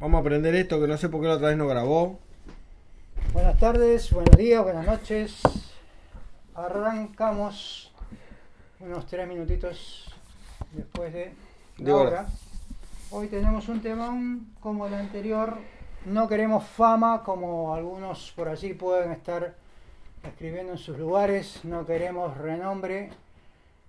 Vamos a aprender esto que no sé por qué la otra vez no grabó. Buenas tardes, buenos días, buenas noches. Arrancamos unos tres minutitos después de De la hora. hora. Hoy tenemos un temón como el anterior. No queremos fama como algunos por allí pueden estar escribiendo en sus lugares. No queremos renombre.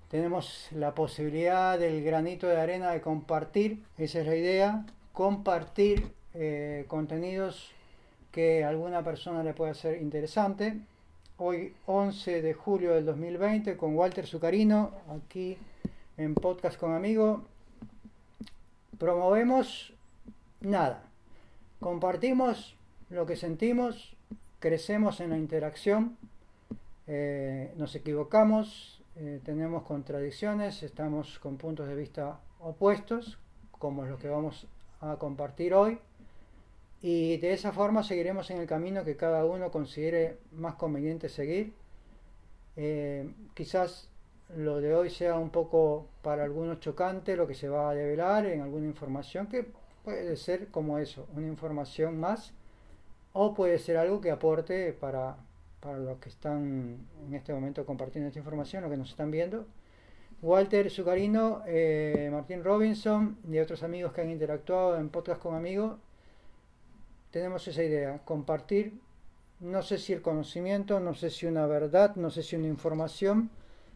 Tenemos la posibilidad del granito de arena de compartir. Esa es la idea. Compartir eh, contenidos que a alguna persona le pueda ser interesante. Hoy 11 de julio del 2020 con Walter Zucarino aquí en Podcast con Amigo. Promovemos nada. Compartimos lo que sentimos, crecemos en la interacción, eh, nos equivocamos, eh, tenemos contradicciones, estamos con puntos de vista opuestos, como los que vamos a compartir hoy. Y de esa forma seguiremos en el camino que cada uno considere más conveniente seguir. Eh, quizás lo de hoy sea un poco para algunos chocante lo que se va a develar en alguna información que puede ser como eso, una información más o puede ser algo que aporte para, para los que están en este momento compartiendo esta información, los que nos están viendo. Walter Zucarino, eh, Martín Robinson y otros amigos que han interactuado en podcast con amigos tenemos esa idea, compartir, no sé si el conocimiento, no sé si una verdad, no sé si una información,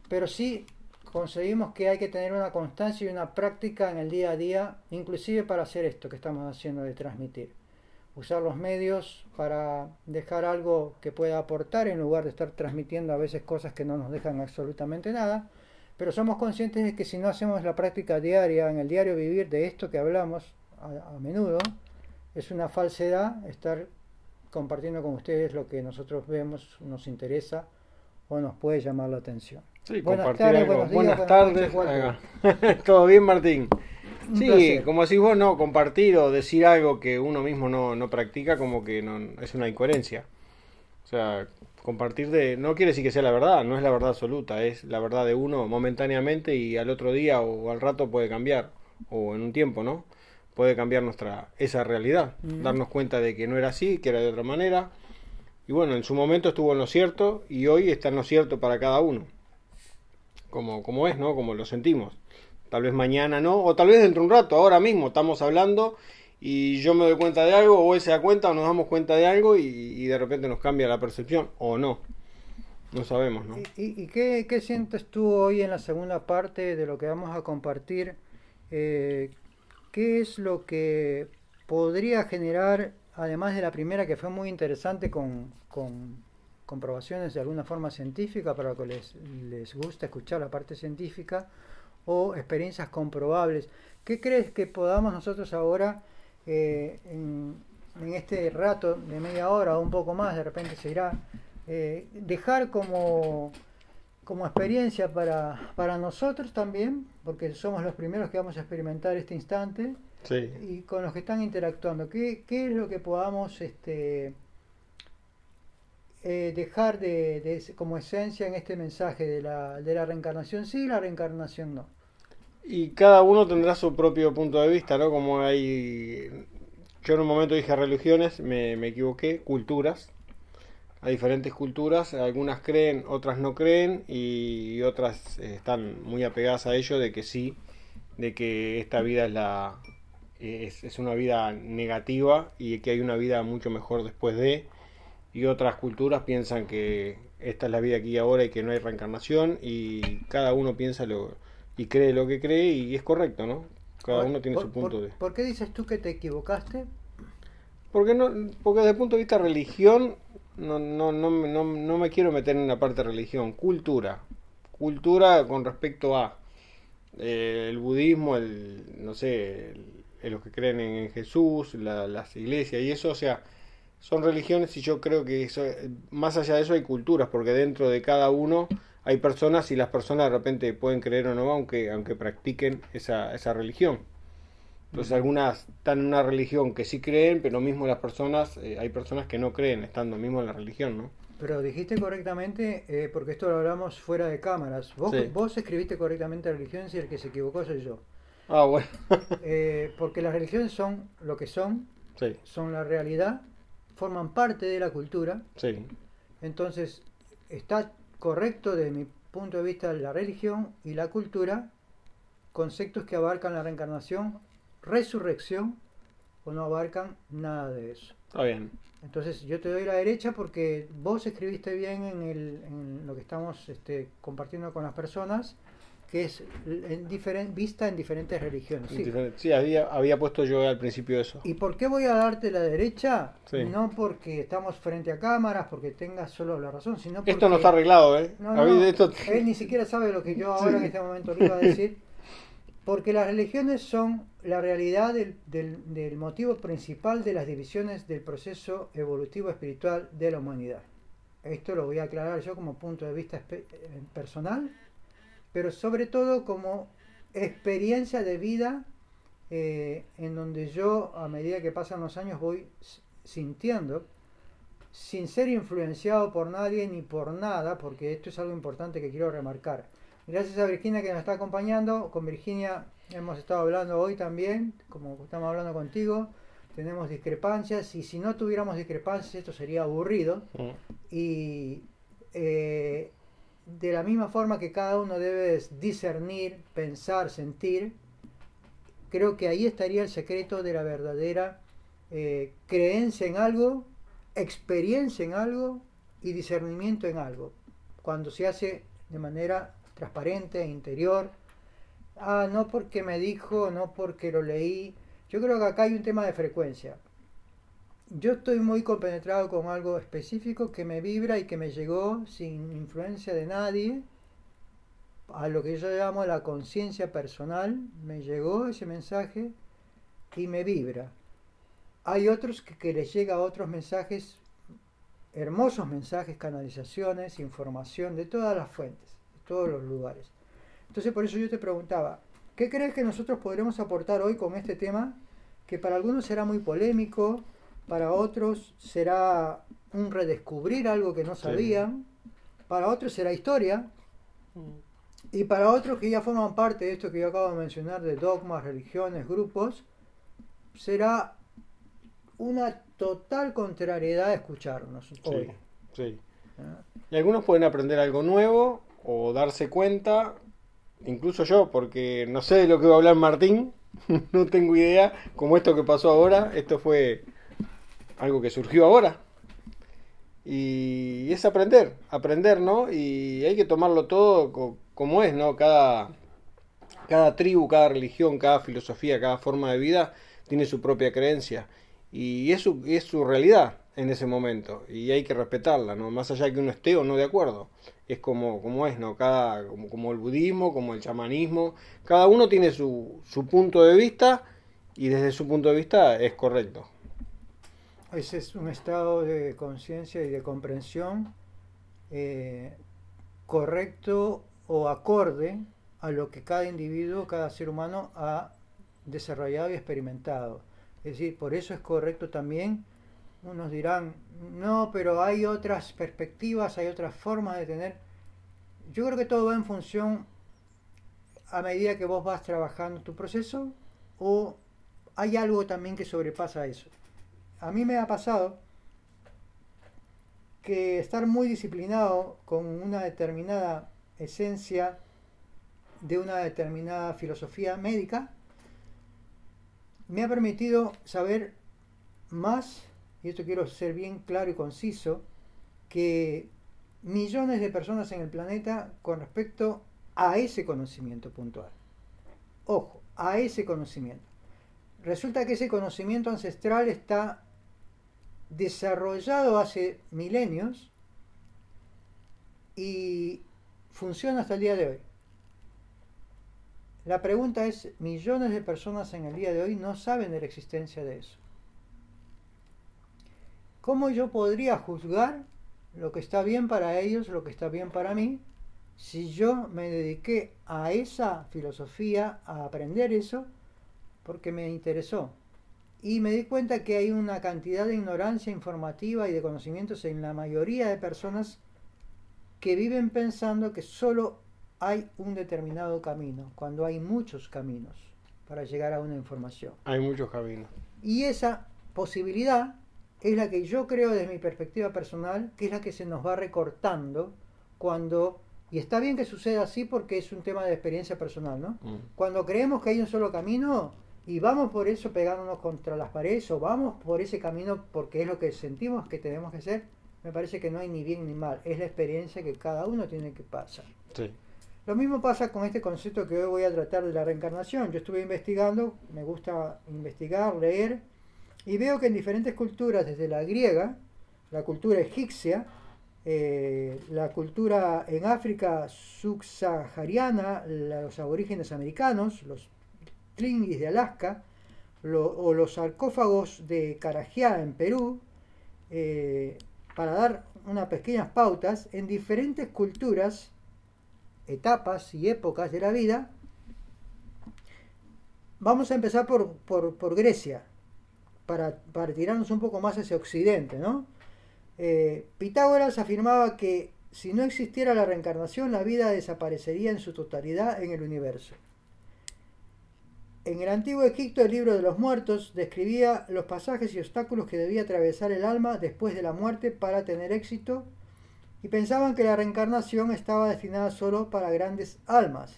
pero sí conseguimos que hay que tener una constancia y una práctica en el día a día, inclusive para hacer esto que estamos haciendo de transmitir. Usar los medios para dejar algo que pueda aportar en lugar de estar transmitiendo a veces cosas que no nos dejan absolutamente nada. Pero somos conscientes de que si no hacemos la práctica diaria, en el diario vivir de esto que hablamos a, a menudo, es una falsedad estar compartiendo con ustedes lo que nosotros vemos, nos interesa o nos puede llamar la atención. Sí, Buenas tardes, buenos días, Buenas buenas tardes. noches, va. ¿Todo bien, Martín? Un Sí, placer. como decís vos, no, compartir o decir algo que uno mismo no, no practica como que no, es una incoherencia. O sea, compartir de... No quiere decir que sea la verdad, no es la verdad absoluta, es la verdad de uno momentáneamente y al otro día o al rato puede cambiar, o en un tiempo, ¿no? Puede cambiar nuestra esa realidad, darnos cuenta de que no era así, que era de otra manera. Y bueno, en su momento estuvo en lo cierto y hoy está en lo cierto para cada uno. Como, como es, ¿no? Como lo sentimos. Tal vez mañana no, o tal vez dentro de un rato, ahora mismo estamos hablando y yo me doy cuenta de algo, o él se da cuenta, o nos damos cuenta de algo y, y de repente nos cambia la percepción, o no. No sabemos, ¿no? ¿Y, y- qué, qué sientes tú hoy en la segunda parte de lo que vamos a compartir? Eh, ¿Qué es lo que podría generar, además de la primera que fue muy interesante con, con comprobaciones de alguna forma científica para que les, les gusta escuchar la parte científica o experiencias comprobables? ¿Qué crees que podamos nosotros ahora eh, en, en este rato de media hora o un poco más, de repente se irá, eh, dejar como, como experiencia para, para nosotros también, porque somos los primeros que vamos a experimentar este instante, Sí. y con los que están interactuando, ¿qué, qué es lo que podamos este, eh, dejar de, como esencia en este mensaje de la, de la reencarnación sí y la reencarnación no? Y cada uno tendrá su propio punto de vista, ¿no? Como hay... Yo en un momento dije religiones, me, me equivoqué, culturas. Hay diferentes culturas, algunas creen, otras no creen y otras están muy apegadas a ello de que sí, de que esta vida es la es, es una vida negativa y que hay una vida mucho mejor después de y otras culturas piensan que esta es la vida aquí y ahora y que no hay reencarnación y cada uno piensa lo y cree lo que cree y es correcto, ¿no? Cada uno tiene su punto por- de ¿Por qué dices tú que te equivocaste? porque no porque desde el punto de vista religión no no no me- no, no me quiero meter en la parte de religión, cultura. Cultura con respecto a eh, el budismo, el no sé, el- el- los que creen en Jesús, la- las iglesias y eso, o sea, son religiones y yo creo que eso, más allá de eso hay culturas, porque dentro de cada uno hay personas y las personas de repente pueden creer o no, aunque, aunque practiquen esa, esa religión. Entonces algunas están en una religión que sí creen, pero mismo las personas, eh, hay personas que no creen estando mismo en la religión, ¿no? Pero dijiste correctamente, eh, porque esto lo hablamos fuera de cámaras. Vos, Sí. vos escribiste correctamente religiones y el que se equivocó soy yo. Ah, bueno. Eh, porque las religiones son lo que son Sí, son la realidad, forman parte de la cultura. sí, Entonces, está correcto desde mi punto de vista la religión y la cultura, conceptos que abarcan la reencarnación, resurrección, o no abarcan nada de eso. está bien. Entonces yo te doy la derecha porque vos escribiste bien en, el- en lo que estamos este, compartiendo con las personas, que es en diferen- vista en diferentes religiones. sí. Sí, había, había puesto yo al principio eso. ¿Y por qué voy a darte la derecha? Sí. No porque estamos frente a cámaras, porque tengas solo la razón, sino porque... Esto no está arreglado, ¿eh? No, Había- no, esto- él ni siquiera sabe lo que yo ahora en este momento le iba a decir. Porque las religiones son la realidad del, del- del motivo principal de las divisiones del proceso evolutivo espiritual de la humanidad. Esto lo voy a aclarar yo como punto de vista eh, personal, pero sobre todo como experiencia de vida eh, en donde yo, a medida que pasan los años, voy sintiendo sin ser influenciado por nadie ni por nada, porque esto es algo importante que quiero remarcar. Gracias a Virginia que nos está acompañando, con Virginia hemos estado hablando hoy también, como estamos hablando contigo, tenemos discrepancias y si no tuviéramos discrepancias esto sería aburrido Mm, y eh, de la misma forma que cada uno debe discernir, pensar, sentir, creo que ahí estaría el secreto de la verdadera eh, creencia en algo, experiencia en algo y discernimiento en algo. Cuando se hace de manera transparente, interior. Ah, no porque me dijo, no porque lo leí. Yo creo que acá hay un tema de frecuencia. Yo estoy muy compenetrado con algo específico que me vibra y que me llegó sin influencia de nadie, a lo que yo llamo la conciencia personal, me llegó ese mensaje y me vibra. Hay otros que, que les llega otros mensajes, hermosos mensajes, canalizaciones, información de todas las fuentes, de todos los lugares. Entonces por eso yo te preguntaba, ¿qué crees que nosotros podremos aportar hoy con este tema? Que para algunos será muy polémico, para otros será un redescubrir algo que no Sí. sabían, para otros será historia, y para otros que ya forman parte de esto que yo acabo de mencionar, de dogmas, religiones, grupos, será una total contrariedad a escucharnos Sí, hoy. sí. ¿ah? Y algunos pueden aprender algo nuevo o darse cuenta, incluso yo, porque no sé de lo que va a hablar Martín, no tengo idea, como esto que pasó ahora, esto fue algo que surgió ahora. Y es aprender, aprender, ¿no? Y hay que tomarlo todo co- como es, ¿no? Cada, cada tribu, cada religión, cada filosofía, cada forma de vida tiene su propia creencia. Y es su, es su realidad en ese momento. Y hay que respetarla, ¿no? Más allá de que uno esté o no de acuerdo. Es como, como es, ¿no? Cada, como, como el budismo, como el chamanismo. Cada uno tiene su, su punto de vista y desde su punto de vista es correcto. Ese es un estado de conciencia y de comprensión eh, correcto o acorde a lo que cada individuo, cada ser humano ha desarrollado y experimentado. Es decir, por eso es correcto también, unos dirán, no, pero hay otras perspectivas, hay otras formas de tener. Yo creo que todo va en función a medida que vos vas trabajando tu proceso o hay algo también que sobrepasa eso. A mí me ha pasado que estar muy disciplinado con una determinada esencia de una determinada filosofía médica me ha permitido saber más, y esto quiero ser bien claro y conciso, que millones de personas en el planeta con respecto a ese conocimiento puntual. Ojo, a ese conocimiento. Resulta que ese conocimiento ancestral está desarrollado hace milenios y funciona hasta el día de hoy. La pregunta es, millones de personas en el día de hoy no saben de la existencia de eso. ¿Cómo yo podría juzgar lo que está bien para ellos, lo que está bien para mí, si yo me dediqué a esa filosofía, a aprender eso, porque me interesó? Y me di cuenta que hay una cantidad de ignorancia informativa y de conocimientos en la mayoría de personas que viven pensando que solo hay un determinado camino, cuando hay muchos caminos para llegar a una información. Hay muchos caminos. Y esa posibilidad es la que yo creo desde mi perspectiva personal, que es la que se nos va recortando cuando, y está bien que suceda así porque es un tema de experiencia personal, ¿no? Mm. Cuando creemos que hay un solo camino y vamos por eso pegándonos contra las paredes o vamos por ese camino porque es lo que sentimos que tenemos que hacer, me parece que no hay ni bien ni mal, es la experiencia que cada uno tiene que pasar. Sí. Lo mismo pasa con este concepto que hoy voy a tratar de la reencarnación. Yo estuve investigando, me gusta investigar, leer, y veo que en diferentes culturas, desde la griega, la cultura egipcia, eh, la cultura en África subsahariana, los aborígenes americanos, los tlingis de Alaska, o los sarcófagos de Carajá en Perú, eh, para dar unas pequeñas pautas, en diferentes culturas, etapas y épocas de la vida, vamos a empezar por, por- Grecia, para, para tirarnos un poco más hacia Occidente. Eh, Pitágoras afirmaba que si no existiera la reencarnación, la vida desaparecería en su totalidad en el universo. En el antiguo Egipto, el libro de los muertos describía los pasajes y obstáculos que debía atravesar el alma después de la muerte para tener éxito y pensaban que la reencarnación estaba destinada solo para grandes almas.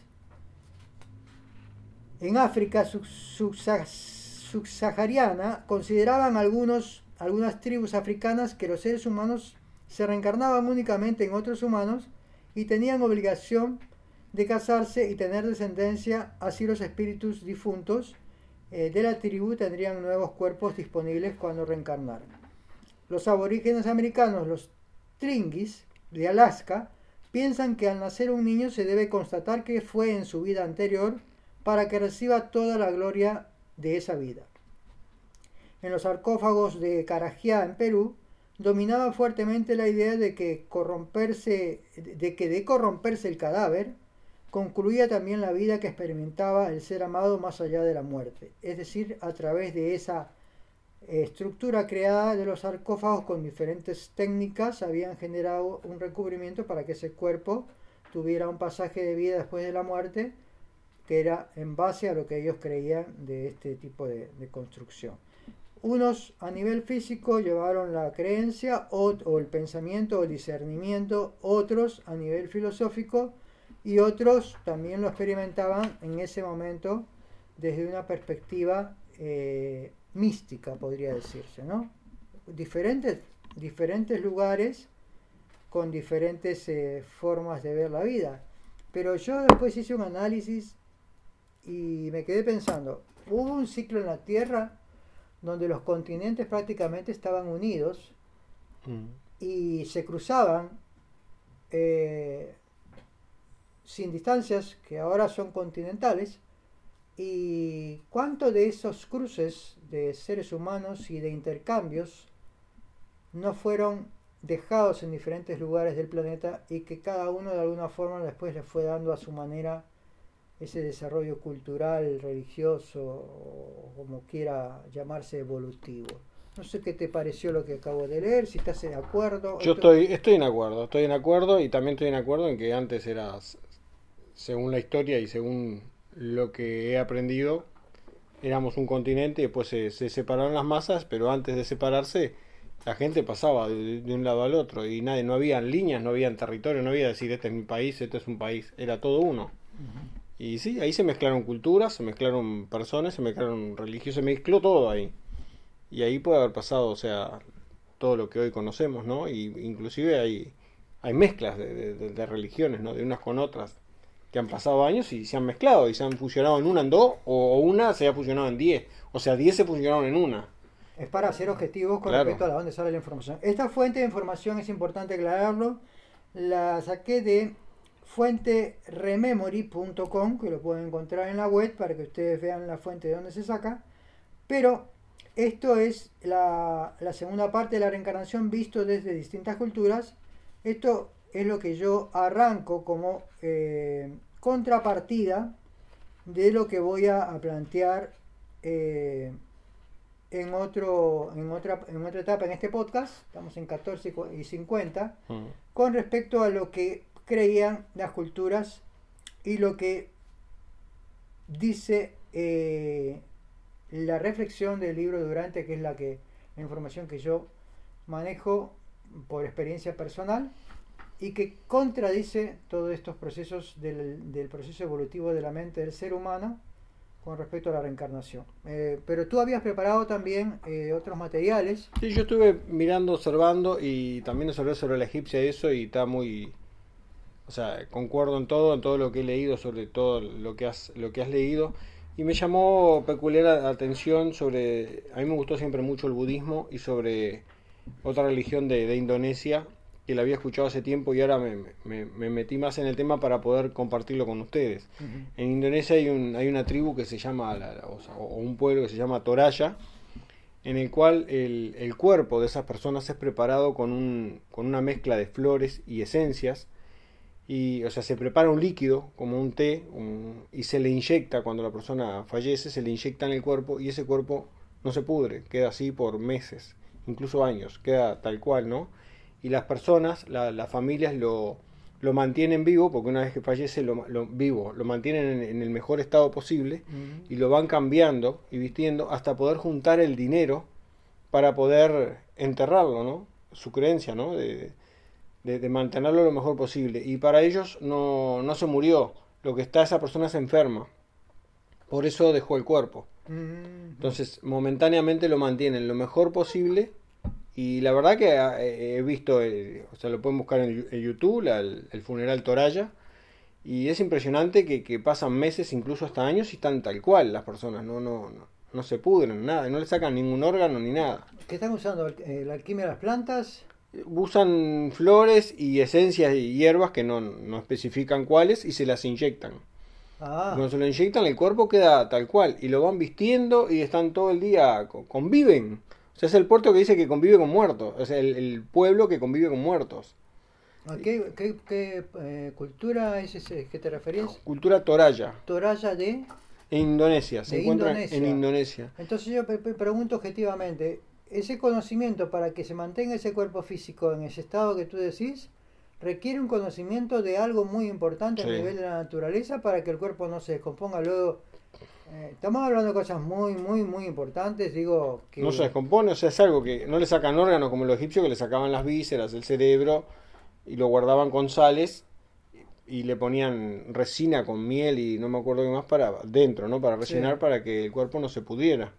En África sub- subsa- subsahariana consideraban algunos, algunas tribus africanas que los seres humanos se reencarnaban únicamente en otros humanos y tenían obligación de casarse y tener descendencia, así los espíritus difuntos eh, de la tribu tendrían nuevos cuerpos disponibles cuando reencarnaran. Los aborígenes americanos, los Tringis de Alaska, piensan que al nacer un niño se debe constatar que fue en su vida anterior para que reciba toda la gloria de esa vida. En los sarcófagos de Carajá en Perú, dominaba fuertemente la idea de que corromperse, de que de corromperse el cadáver, concluía también la vida que experimentaba el ser amado más allá de la muerte, es decir, a través de esa estructura creada de los sarcófagos con diferentes técnicas habían generado un recubrimiento para que ese cuerpo tuviera un pasaje de vida después de la muerte que era en base a lo que ellos creían de este tipo de, de construcción. Unos a nivel físico llevaron la creencia o, o el pensamiento o el discernimiento, otros a nivel filosófico y otros también lo experimentaban en ese momento desde una perspectiva eh, mística, podría decirse, ¿no? Diferentes, diferentes lugares con diferentes eh, formas de ver la vida. Pero yo después hice un análisis y me quedé pensando, hubo un ciclo en la Tierra donde los continentes prácticamente estaban unidos Mm. y se cruzaban eh, sin distancias que ahora son continentales y cuánto de esos cruces de seres humanos y de intercambios no fueron dejados en diferentes lugares del planeta y que cada uno de alguna forma después le fue dando a su manera ese desarrollo cultural, religioso o como quiera llamarse evolutivo. No sé qué te pareció lo que acabo de leer, si estás de acuerdo. Yo Esto- estoy, estoy en acuerdo, estoy en acuerdo y también estoy en acuerdo en que antes era, s- según la historia y según lo que he aprendido, éramos un continente y después se, se separaron las masas, pero antes de separarse la gente pasaba de, de un lado al otro y nadie, no habían líneas, no habían territorio, no había decir este es mi país, este es un país, era todo uno. Y sí, ahí se mezclaron culturas, se mezclaron personas, se mezclaron religios, se mezcló todo ahí. Y ahí puede haber pasado, o sea, todo lo que hoy conocemos, ¿no? Y inclusive hay, hay mezclas de- de religiones, ¿no? De unas con otras, que han pasado años y se han mezclado y se han fusionado en una en dos, o, una se ha fusionado en diez. O sea, diez se fusionaron en una. Es para ser objetivos con Claro. respecto a dónde sale la información. Esta fuente de información es importante aclararlo. La saqué de fuenterememory.com, que lo pueden encontrar en la web para que ustedes vean la fuente de dónde se saca. Pero esto es la, la segunda parte de la reencarnación visto desde distintas culturas. Esto es lo que yo arranco como eh, contrapartida de lo que voy a, a plantear eh, en, otro, en, otra, en otra etapa en este podcast, estamos en 14 y cu- y 50, Mm. con respecto a lo que creían las culturas y lo que dice eh, la reflexión del libro Durante, que es la que la información que yo manejo por experiencia personal y que contradice todos estos procesos del, del proceso evolutivo de la mente del ser humano con respecto a la reencarnación. Eh, pero tú habías preparado también eh, otros materiales. Sí, yo estuve mirando, observando y también observé sobre la egipcia eso y está muy... O sea, concuerdo en todo, en todo lo que he leído, sobre todo lo que has, lo que has leído. Y me llamó peculiar atención sobre... A mí me gustó siempre mucho el budismo y sobre otra religión de, de Indonesia que la había escuchado hace tiempo y ahora me, me, metí más en el tema para poder compartirlo con ustedes. En Indonesia hay, un, hay una tribu que se llama, o, un pueblo que se llama Toraya, en el cual el, el, cuerpo de esas personas es preparado con, un, con una mezcla de flores y esencias. Y, o sea, se prepara un líquido, como un té, y se le inyecta cuando la persona fallece, se le inyecta en el cuerpo y ese cuerpo no se pudre, queda así por meses, incluso años, queda tal cual, ¿no? Y las personas, las familias lo, lo, mantienen vivo, porque una vez que fallece lo, lo vivo, lo mantienen en, el mejor estado posible y lo van cambiando y vistiendo hasta poder juntar el dinero para poder enterrarlo, ¿no? Su creencia, ¿no? De, de, mantenerlo lo mejor posible. Y para ellos no, no se murió, lo que está esa persona se enferma. Por eso dejó el cuerpo. Entonces, momentáneamente lo mantienen lo mejor posible y la verdad que ah, he visto, eh, o sea, lo pueden buscar en, YouTube, el funeral Toraya. Y es impresionante que, pasan meses, incluso hasta años, y están tal cual las personas, no, no, no, no se pudren, nada, no le sacan ningún órgano ni nada. ¿Qué están usando? Eh, ¿La alquimia de las plantas? Usan flores y esencias y hierbas que no, no especifican cuáles y se las inyectan. Ah. Cuando se lo inyectan, el cuerpo queda tal cual y lo van vistiendo y están todo el día, conviven. O sea, es el puerto que dice que convive con muertos. O sea, el, pueblo que convive con muertos. ¿A qué, eh, cultura es ese que te referías? Cultura Toraya. Toraya de... En Indonesia, se encuentra en Indonesia. Entonces yo pregunto objetivamente, ese conocimiento para que se mantenga ese cuerpo físico en ese estado que tú decís, requiere un conocimiento de algo muy importante a nivel de la naturaleza para que el cuerpo no se descomponga luego eh, estamos hablando de cosas muy, muy, muy importantes. Digo que. No se descompone, o sea, es algo que no le sacan órganos como los egipcios que le sacaban las vísceras, el cerebro y lo guardaban con sales y le ponían resina con miel y no me acuerdo qué más para dentro, ¿no? Para rellenar para que el cuerpo no se pudiera.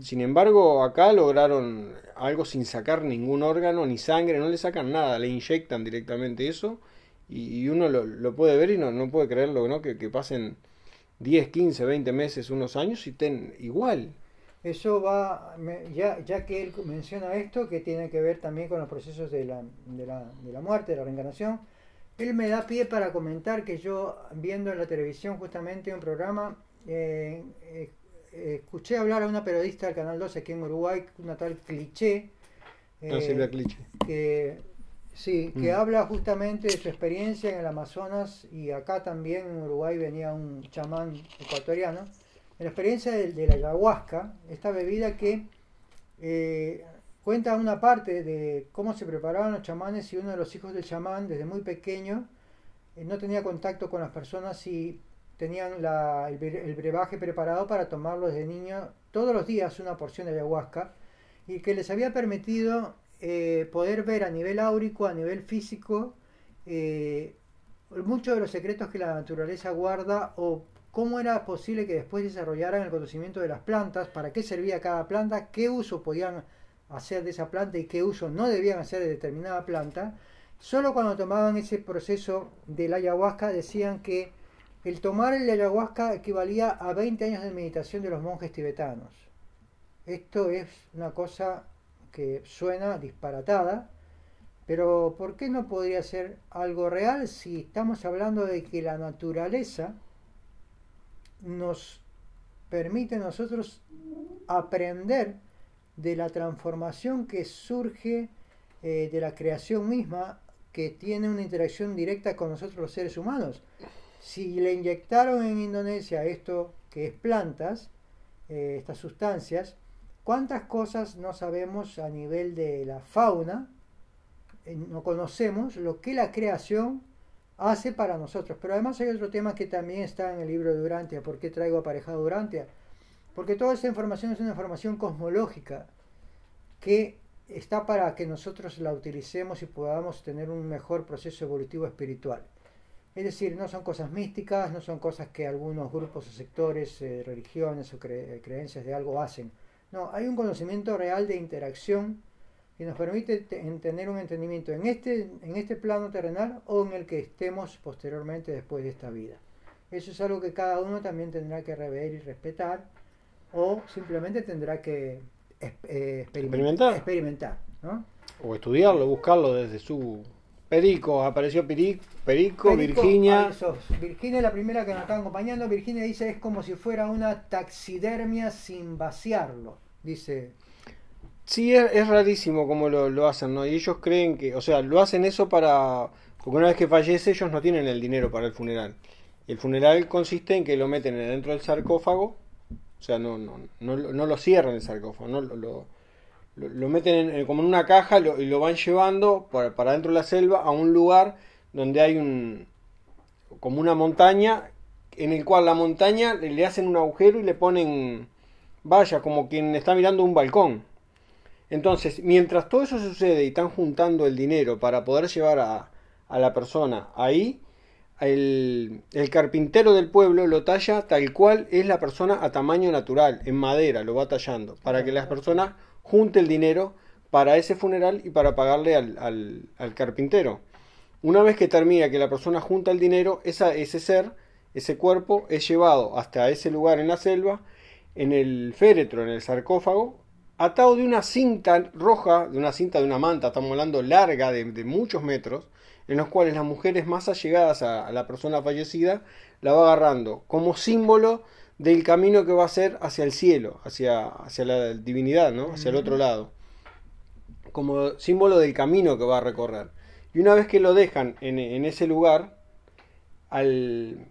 Sin embargo, acá lograron algo sin sacar ningún órgano ni sangre, no le sacan nada, le inyectan directamente eso y, uno lo, puede ver y no, no puede creerlo, ¿no? Que, que pasen 10, 15, 20 meses, unos años y ten igual. Eso va, ya, ya que él menciona esto, que tiene que ver también con los procesos de la, de la, de la muerte, de la reencarnación, él me da pie para comentar que yo, viendo en la televisión justamente un programa, eh, eh, escuché hablar a una periodista del Canal 12 aquí en Uruguay, una tal Cliché. no, Silvia Cliché. Que Sí, que mm. habla justamente de su experiencia en el Amazonas y acá también en Uruguay venía un chamán ecuatoriano. En la experiencia de, la ayahuasca, esta bebida que eh, cuenta una parte de cómo se preparaban los chamanes y uno de los hijos del chamán desde muy pequeño eh, no tenía contacto con las personas y tenían la, el, el, brebaje preparado para tomarlo desde niño todos los días una porción de ayahuasca y que les había permitido eh, poder ver a nivel áurico, a nivel físico, eh, muchos de los secretos que la naturaleza guarda o cómo era posible que después desarrollaran el conocimiento de las plantas, para qué servía cada planta, qué uso podían hacer de esa planta y qué uso no debían hacer de determinada planta. Solo cuando tomaban ese proceso de la ayahuasca decían que el tomar el ayahuasca equivalía a 20 años de meditación de los monjes tibetanos. Esto es una cosa que suena disparatada, pero ¿por qué no podría ser algo real si estamos hablando de que la naturaleza nos permite a nosotros aprender de la transformación que surge eh, de la creación misma, que tiene una interacción directa con nosotros los seres humanos? Si le inyectaron en Indonesia esto que es plantas, eh, estas sustancias, ¿Cuántas cosas no sabemos a nivel de la fauna? Eh, no conocemos lo que la creación hace para nosotros. Pero además hay otro tema que también está en el libro de Durantia. ¿Por qué traigo aparejado Durantia? Porque toda esa información es una información cosmológica que está para que nosotros la utilicemos y podamos tener un mejor proceso evolutivo espiritual. Es decir, no son cosas místicas, no son cosas que algunos grupos o sectores, eh, religiones o creencias de algo hacen. No, hay un conocimiento real de interacción que nos permite tener un entendimiento en este, en este plano terrenal o en el que estemos posteriormente después de esta vida. Eso es algo que cada uno también tendrá que rever y respetar o simplemente tendrá que eh, experimentar, experimentar ¿no? o estudiarlo, buscarlo desde su Perico, apareció Perico, Perico, Virginia. Virginia es la primera que nos está acompañando. Virginia dice es como si fuera una taxidermia sin vaciarlo. Dice. Sí, es, rarísimo como lo, hacen, ¿no? Y ellos creen que, o sea, lo hacen eso para... Porque una vez que fallece ellos no tienen el dinero para el funeral. El funeral consiste en que lo meten dentro del sarcófago, o sea, no, no, no, no lo cierran el sarcófago, no lo lo, meten en, como en una caja y lo van llevando para, para dentro de la selva a un lugar donde hay un como una montaña en el cual la montaña le, hacen un agujero y le ponen vaya como quien está mirando un balcón. Entonces mientras todo eso sucede y están juntando el dinero para poder llevar a, a la persona ahí el, el, carpintero del pueblo lo talla tal cual es la persona a tamaño natural, en madera, lo va tallando, para que las personas junte el dinero para ese funeral y para pagarle al, carpintero. Una vez que termina que la persona junta el dinero, ese ser, ese cuerpo, es llevado hasta ese lugar en la selva, en el féretro, en el sarcófago, atado de una cinta roja, de una cinta de una manta, estamos hablando larga, de, muchos metros, en los cuales las mujeres más allegadas a, la persona fallecida la va agarrando como símbolo del camino que va a ser hacia el cielo, hacia, hacia la divinidad, ¿no? hacia el otro lado, como símbolo del camino que va a recorrer. Y una vez que lo dejan en, ese lugar, al,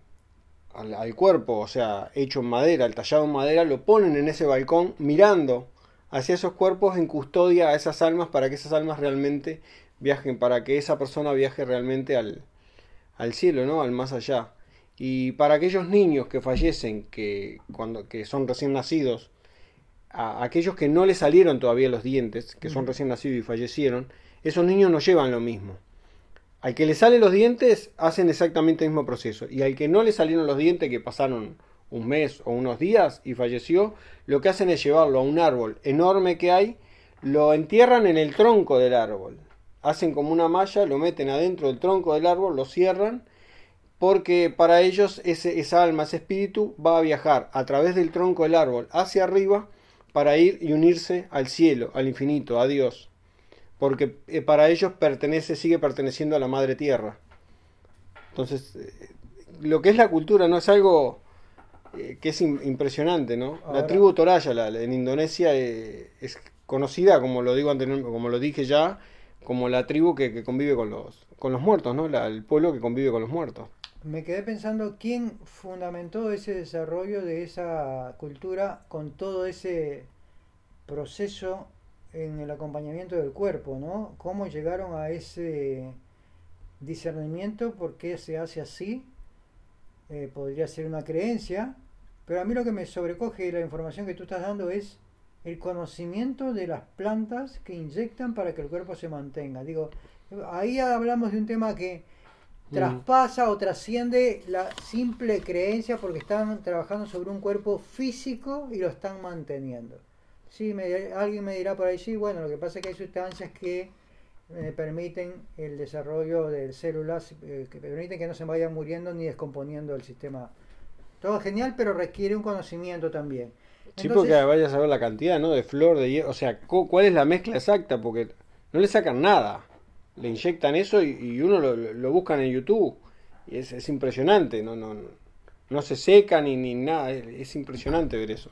al, cuerpo, o sea, hecho en madera, el tallado en madera, lo ponen en ese balcón mirando hacia esos cuerpos en custodia a esas almas para que esas almas realmente viajen, para que esa persona viaje realmente al, al cielo, ¿no? Al más allá. Y para aquellos niños que fallecen, que, cuando, que son recién nacidos, a aquellos que no les salieron todavía los dientes, que son recién nacidos y fallecieron, esos niños no llevan lo mismo. Al que le salen los dientes, hacen exactamente el mismo proceso. Y al que no le salieron los dientes, que pasaron un mes o unos días y falleció, lo que hacen es llevarlo a un árbol enorme que hay, lo entierran en el tronco del árbol. Hacen como una malla, lo meten adentro del tronco del árbol, lo cierran porque para ellos ese, esa alma, ese espíritu va a viajar a través del tronco del árbol hacia arriba para ir y unirse al cielo, al infinito, a Dios, porque eh, para ellos pertenece, sigue perteneciendo a la madre tierra. Entonces, eh, lo que es la cultura no es algo eh, que es impresionante, ¿no? la tribu Toraya la, en Indonesia es conocida, como lo digo anteriormente, como lo dije ya, como la tribu que, convive con los, con los muertos, ¿no? el pueblo que convive con los muertos me quedé pensando quién fundamentó ese desarrollo de esa cultura con todo ese proceso en el acompañamiento del cuerpo, ¿no? ¿Cómo llegaron a ese discernimiento? ¿Por qué se hace así? Eh, podría ser una creencia, pero a mí lo que me sobrecoge la información que tú estás dando es el conocimiento de las plantas que inyectan para que el cuerpo se mantenga. Digo, ahí hablamos de un tema que traspasa o trasciende la simple creencia porque están trabajando sobre un cuerpo físico y lo están manteniendo. Sí, alguien me dirá por ahí, sí, bueno, lo que pasa es que hay sustancias que eh, permiten el desarrollo de células, eh, que permiten que no se vayan muriendo ni descomponiendo el sistema. Todo genial, pero requiere un conocimiento también. sí, porque vayas a ver la cantidad, ¿no? De flor, de hierro, o sea, ¿cuál es la mezcla exacta? Porque no le sacan nada le inyectan eso y, uno lo, lo, buscan en YouTube. Y es, es, impresionante, no, no, no se seca ni, ni nada, es, impresionante ver eso.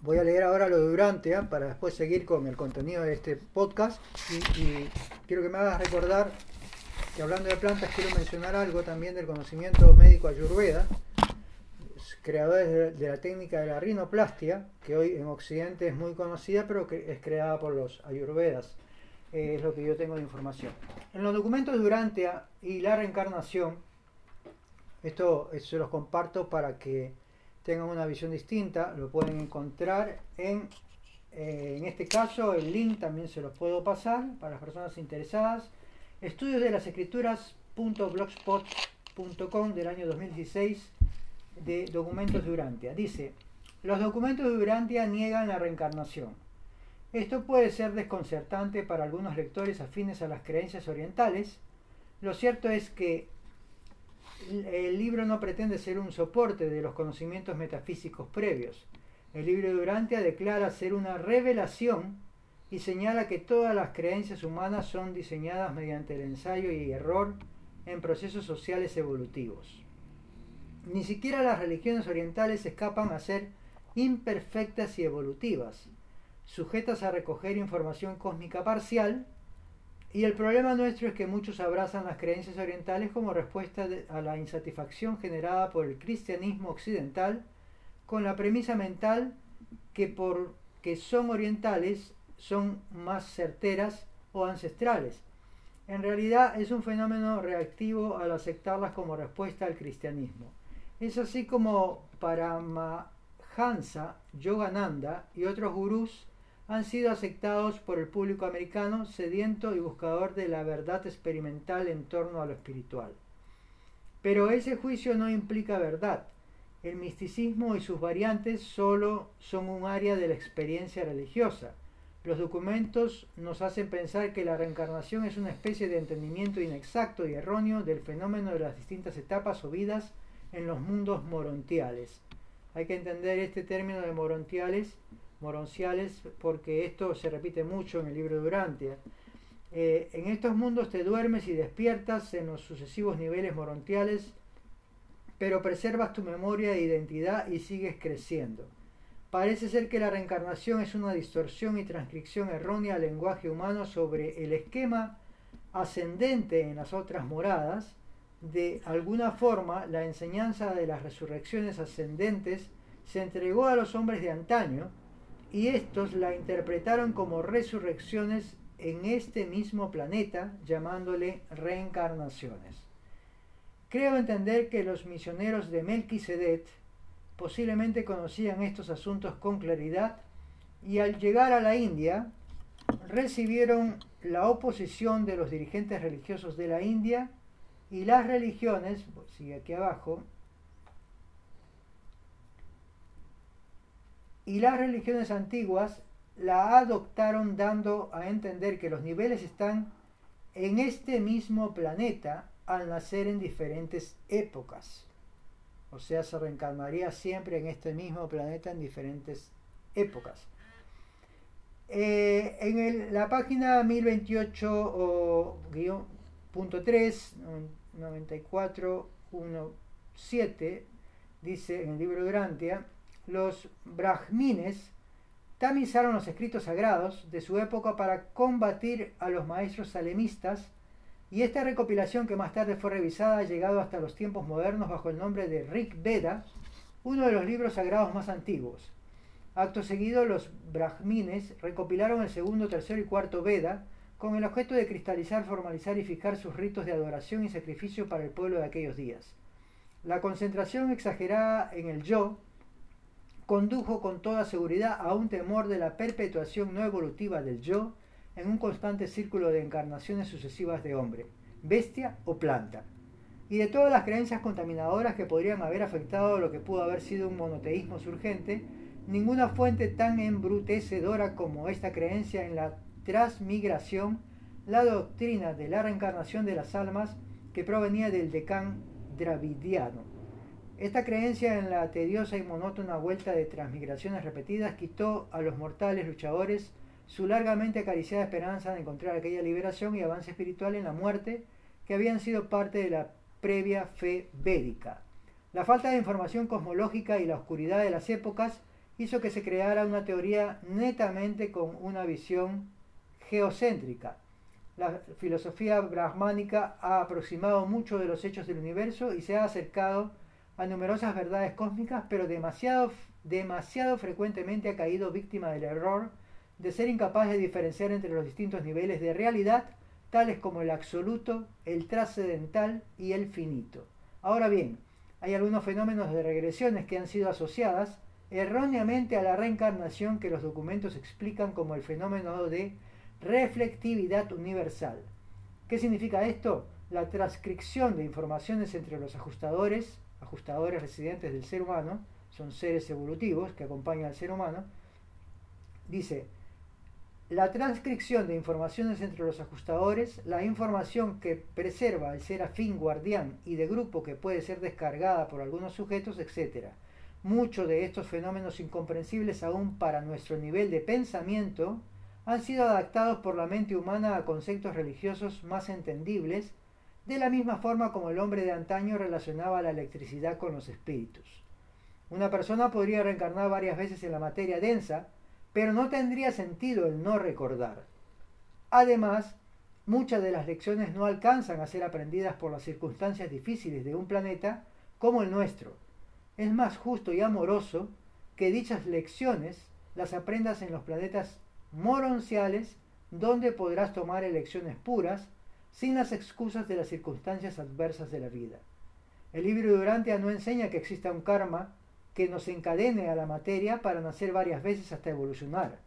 Voy a leer ahora lo de Durante para después seguir con el contenido de este podcast y, quiero que me hagas recordar que hablando de plantas quiero mencionar algo también del conocimiento médico ayurveda, creadores de la técnica de la rinoplastia, que hoy en Occidente es muy conocida, pero que es creada por los ayurvedas es lo que yo tengo de información. En los documentos durante y la reencarnación, esto se los comparto para que tengan una visión distinta, lo pueden encontrar en, eh, en este caso, el link también se los puedo pasar para las personas interesadas. Estudios de las escrituras.blogspot.com del año 2016 de documentos de Urantia. Dice, los documentos de Urantia niegan la reencarnación. Esto puede ser desconcertante para algunos lectores afines a las creencias orientales. Lo cierto es que el libro no pretende ser un soporte de los conocimientos metafísicos previos. El libro de Urantia declara ser una revelación y señala que todas las creencias humanas son diseñadas mediante el ensayo y error en procesos sociales evolutivos. Ni siquiera las religiones orientales escapan a ser imperfectas y evolutivas, sujetas a recoger información cósmica parcial, y el problema nuestro es que muchos abrazan las creencias orientales como respuesta a la insatisfacción generada por el cristianismo occidental, con la premisa mental que porque son orientales son más certeras o ancestrales. En realidad es un fenómeno reactivo al aceptarlas como respuesta al cristianismo. Es así como Paramahansa, Yogananda y otros gurús han sido aceptados por el público americano sediento y buscador de la verdad experimental en torno a lo espiritual. Pero ese juicio no implica verdad. El misticismo y sus variantes solo son un área de la experiencia religiosa. Los documentos nos hacen pensar que la reencarnación es una especie de entendimiento inexacto y erróneo del fenómeno de las distintas etapas o vidas en los mundos morontiales. Hay que entender este término de morontiales moronciales, porque esto se repite mucho en el libro de Durantia. Eh, en estos mundos te duermes y despiertas en los sucesivos niveles morontiales, pero preservas tu memoria e identidad y sigues creciendo. Parece ser que la reencarnación es una distorsión y transcripción errónea al lenguaje humano sobre el esquema ascendente en las otras moradas. De alguna forma, la enseñanza de las resurrecciones ascendentes se entregó a los hombres de antaño, y estos la interpretaron como resurrecciones en este mismo planeta, llamándole reencarnaciones. Creo entender que los misioneros de Melquisedec posiblemente conocían estos asuntos con claridad y al llegar a la India recibieron la oposición de los dirigentes religiosos de la India y las religiones, sigue aquí abajo, y las religiones antiguas la adoptaron dando a entender que los niveles están en este mismo planeta al nacer en diferentes épocas. O sea, se reencarnaría siempre en este mismo planeta en diferentes épocas. Eh, en la página 1028-3, 9417, dice en el libro Durantia, los brahmines tamizaron los escritos sagrados de su época para combatir a los maestros salemistas y esta recopilación que más tarde fue revisada ha llegado hasta los tiempos modernos bajo el nombre de Rig Veda, uno de los libros sagrados más antiguos. Acto seguido, los brahmines recopilaron el segundo, tercero y cuarto Veda con el objeto de cristalizar, formalizar y fijar sus ritos de adoración y sacrificio para el pueblo de aquellos días. La concentración exagerada en el yo condujo con toda seguridad a un temor de la perpetuación no evolutiva del yo en un constante círculo de encarnaciones sucesivas de hombre, bestia o planta, y de todas las creencias contaminadoras que podrían haber afectado lo que pudo haber sido un monoteísmo surgente, ninguna fuente tan embrutecedora como esta creencia en la transmigración, la doctrina de la reencarnación de las almas que provenía del decán dravidiano esta creencia en la tediosa y monótona vuelta de transmigraciones repetidas quitó a los mortales luchadores su largamente acariciada esperanza de encontrar aquella liberación y avance espiritual en la muerte que habían sido parte de la previa fe védica. La falta de información cosmológica y la oscuridad de las épocas hizo que se creara una teoría netamente con una visión geocéntrica. La filosofía brahmánica ha aproximado mucho de los hechos del universo y se ha acercado a numerosas verdades cósmicas, pero demasiado, demasiado frecuentemente ha caído víctima del error de ser incapaz de diferenciar entre los distintos niveles de realidad, tales como el absoluto, el trascendental y el finito. Ahora bien, hay algunos fenómenos de regresiones que han sido asociadas erróneamente a la reencarnación que los documentos explican como el fenómeno de reflectividad universal. ¿Qué significa esto? La transcripción de informaciones entre los ajustadores, ajustadores residentes del ser humano, son seres evolutivos que acompañan al ser humano, dice, la transcripción de informaciones entre los ajustadores, la información que preserva el ser afín guardián y de grupo que puede ser descargada por algunos sujetos, etc. Muchos de estos fenómenos incomprensibles aún para nuestro nivel de pensamiento han sido adaptados por la mente humana a conceptos religiosos más entendibles, de la misma forma como el hombre de antaño relacionaba la electricidad con los espíritus. Una persona podría reencarnar varias veces en la materia densa, pero no tendría sentido el no recordar. Además, muchas de las lecciones no alcanzan a ser aprendidas por las circunstancias difíciles de un planeta como el nuestro. Es más justo y amoroso que dichas lecciones las aprendas en los planetas moronciales, donde podrás tomar elecciones puras, sin las excusas de las circunstancias adversas de la vida. El libro de Durantia no enseña que exista un karma que nos encadene a la materia para nacer varias veces hasta evolucionar,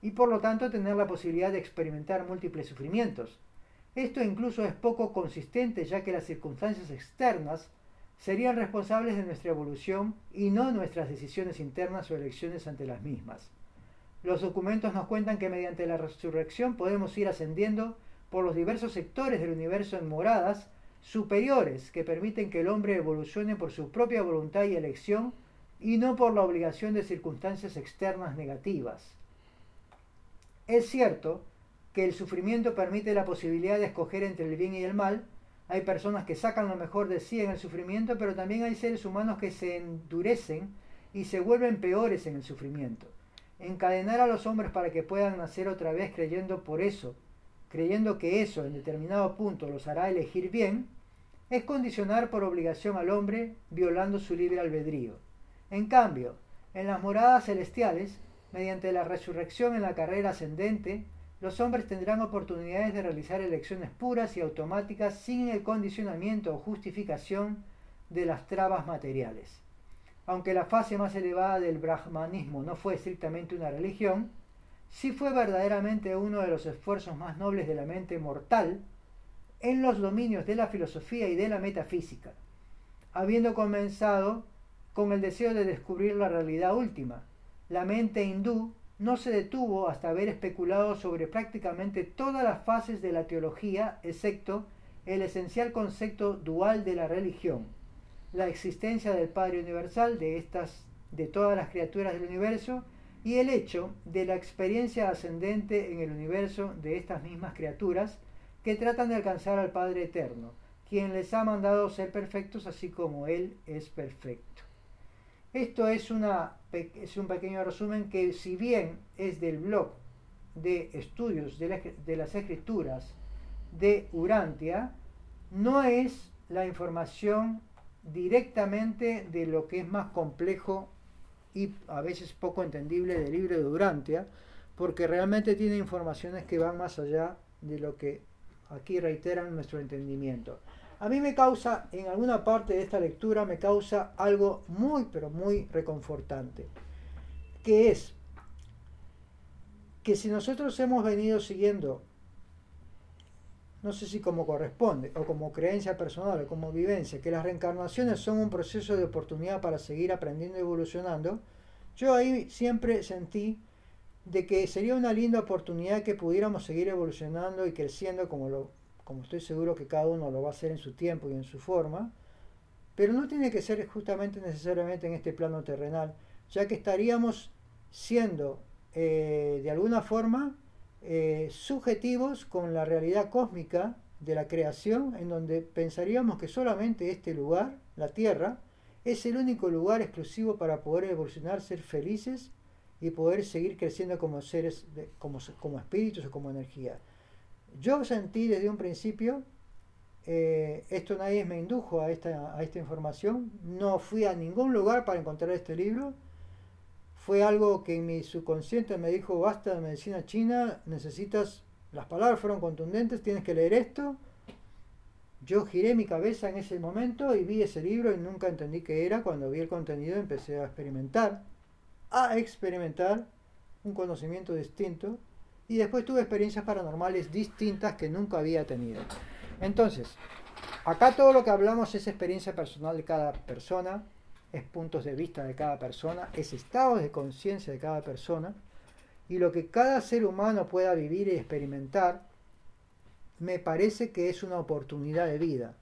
y por lo tanto tener la posibilidad de experimentar múltiples sufrimientos. Esto incluso es poco consistente ya que las circunstancias externas serían responsables de nuestra evolución y no nuestras decisiones internas o elecciones ante las mismas. Los documentos nos cuentan que mediante la resurrección podemos ir ascendiendo por los diversos sectores del universo en moradas superiores que permiten que el hombre evolucione por su propia voluntad y elección y no por la obligación de circunstancias externas negativas. Es cierto que el sufrimiento permite la posibilidad de escoger entre el bien y el mal. Hay personas que sacan lo mejor de sí en el sufrimiento, pero también hay seres humanos que se endurecen y se vuelven peores en el sufrimiento. Encadenar a los hombres para que puedan nacer otra vez creyendo por eso, creyendo que eso en determinado punto los hará elegir bien, es condicionar por obligación al hombre violando su libre albedrío. En cambio, en las moradas celestiales, mediante la resurrección en la carrera ascendente, los hombres tendrán oportunidades de realizar elecciones puras y automáticas sin el condicionamiento o justificación de las trabas materiales. Aunque la fase más elevada del brahmanismo no fue estrictamente una religión, sí fue verdaderamente uno de los esfuerzos más nobles de la mente mortal en los dominios de la filosofía y de la metafísica, habiendo comenzado con el deseo de descubrir la realidad última. La mente hindú no se detuvo hasta haber especulado sobre prácticamente todas las fases de la teología, excepto el esencial concepto dual de la religión, la existencia del Padre Universal de estas de todas las criaturas del universo y el hecho de la experiencia ascendente en el universo de estas mismas criaturas que tratan de alcanzar al Padre Eterno, quien les ha mandado ser perfectos así como Él es perfecto. Esto es, un pequeño resumen que si bien es del blog de estudios de, las escrituras de Urantia, no es la información directamente de lo que es más complejo y a veces poco entendible del libro de Urantia, porque realmente tiene informaciones que van más allá de lo que aquí reiteran nuestro entendimiento. A mí me causa, en alguna parte de esta lectura, me causa algo muy, pero muy reconfortante, que es que si nosotros hemos venido siguiendo, no sé si como corresponde, o como creencia personal, o como vivencia, que las reencarnaciones son un proceso de oportunidad para seguir aprendiendo y evolucionando, yo ahí siempre sentí de que sería una linda oportunidad que pudiéramos seguir evolucionando y creciendo como lo como estoy seguro que cada uno lo va a hacer en su tiempo y en su forma, pero no tiene que ser justamente necesariamente en este plano terrenal, ya que estaríamos siendo eh, de alguna forma eh, subjetivos con la realidad cósmica de la creación, en donde pensaríamos que solamente este lugar, la Tierra, es el único lugar exclusivo para poder evolucionar, ser felices y poder seguir creciendo como seres, como, como espíritus o como energía. Yo sentí desde un principio, eh, esto nadie me indujo a esta, a esta información, no fui a ningún lugar para encontrar este libro, fue algo que mi subconsciente me dijo, basta de medicina china, necesitas, las palabras fueron contundentes, tienes que leer esto. Yo giré mi cabeza en ese momento y vi ese libro y nunca entendí qué era. Cuando vi el contenido empecé a experimentar, a experimentar un conocimiento distinto y después tuve experiencias paranormales distintas que nunca había tenido. Entonces, acá todo lo que hablamos es experiencia personal de cada persona, es puntos de vista de cada persona, es estados de conciencia de cada persona y lo que cada ser humano pueda vivir y experimentar me parece que es una oportunidad de vida.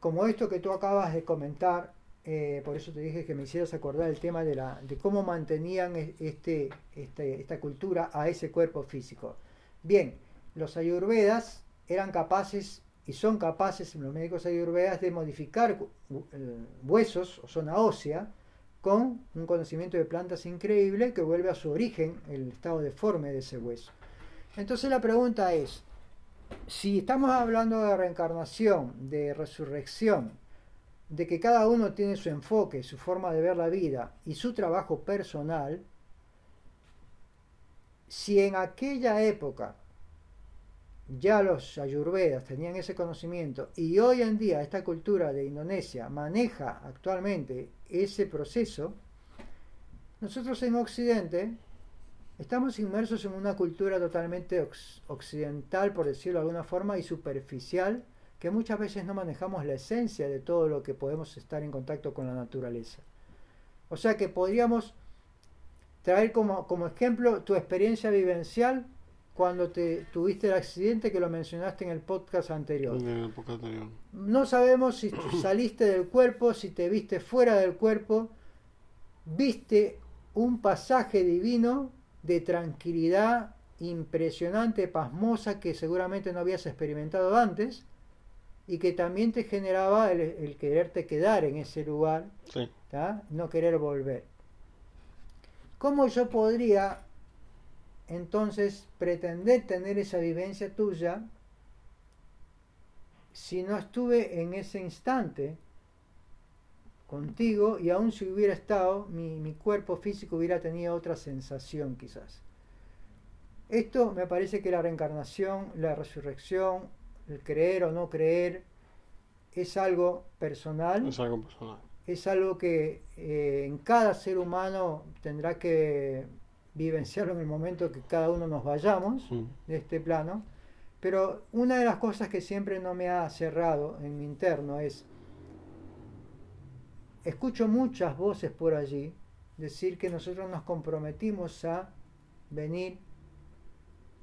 Como esto que tú acabas de comentar, eh, por eso te dije que me hicieras acordar el tema de, la, de cómo mantenían este, este, esta cultura a ese cuerpo físico. Bien, los ayurvedas eran capaces y son capaces, los médicos ayurvedas, de modificar eh, huesos o zona ósea con un conocimiento de plantas increíble que vuelve a su origen el estado deforme de ese hueso. Entonces la pregunta es, si estamos hablando de reencarnación, de resurrección, de que cada uno tiene su enfoque, su forma de ver la vida y su trabajo personal, si en aquella época ya los ayurvedas tenían ese conocimiento y hoy en día esta cultura de Indonesia maneja actualmente ese proceso, nosotros en Occidente estamos inmersos en una cultura totalmente occidental, por decirlo de alguna forma, y superficial, que muchas veces no manejamos la esencia de todo lo que podemos estar en contacto con la naturaleza. O sea que podríamos traer como, como ejemplo tu experiencia vivencial cuando te tuviste el accidente que lo mencionaste en el podcast anterior. No sabemos si saliste del cuerpo, si te viste fuera del cuerpo, viste un pasaje divino de tranquilidad impresionante, pasmosa, que seguramente no habías experimentado antes y que también te generaba el, quererte quedar en ese lugar, no querer volver. ¿Cómo yo podría entonces pretender tener esa vivencia tuya si no estuve en ese instante contigo y aún si hubiera estado, mi, mi, cuerpo físico hubiera tenido otra sensación quizás. Esto me parece que la reencarnación, la resurrección, el creer o no creer, es algo personal. Es algo personal. Es algo que eh, en cada ser humano tendrá que vivenciarlo en el momento que cada uno nos vayamos mm. de este plano. Pero una de las cosas que siempre no me ha cerrado en mi interno es, escucho muchas voces por allí decir que nosotros nos comprometimos a venir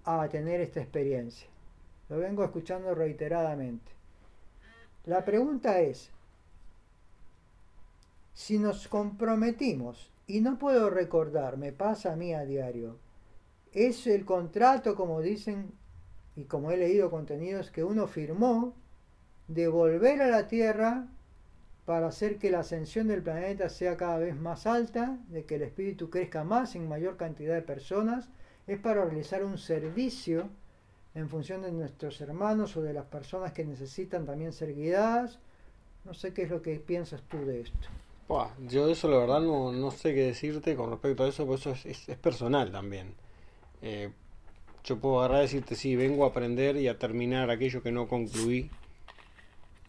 a tener esta experiencia. Lo vengo escuchando reiteradamente. La pregunta es, si nos comprometimos y no puedo recordar, me pasa a mí a diario. Es el contrato, como dicen y como he leído contenidos, que uno firmó de volver a la Tierra para hacer que la ascensión del planeta sea cada vez más alta, de que el espíritu crezca más en mayor cantidad de personas, es para realizar un servicio en función de nuestros hermanos o de las personas que necesitan también ser guiadas. No sé qué es lo que piensas tú de esto yo eso la verdad no, no sé qué decirte con respecto a eso, porque eso es, es, personal también. Eh, yo puedo agarrar y decirte, sí, vengo a aprender y a terminar aquello que no concluí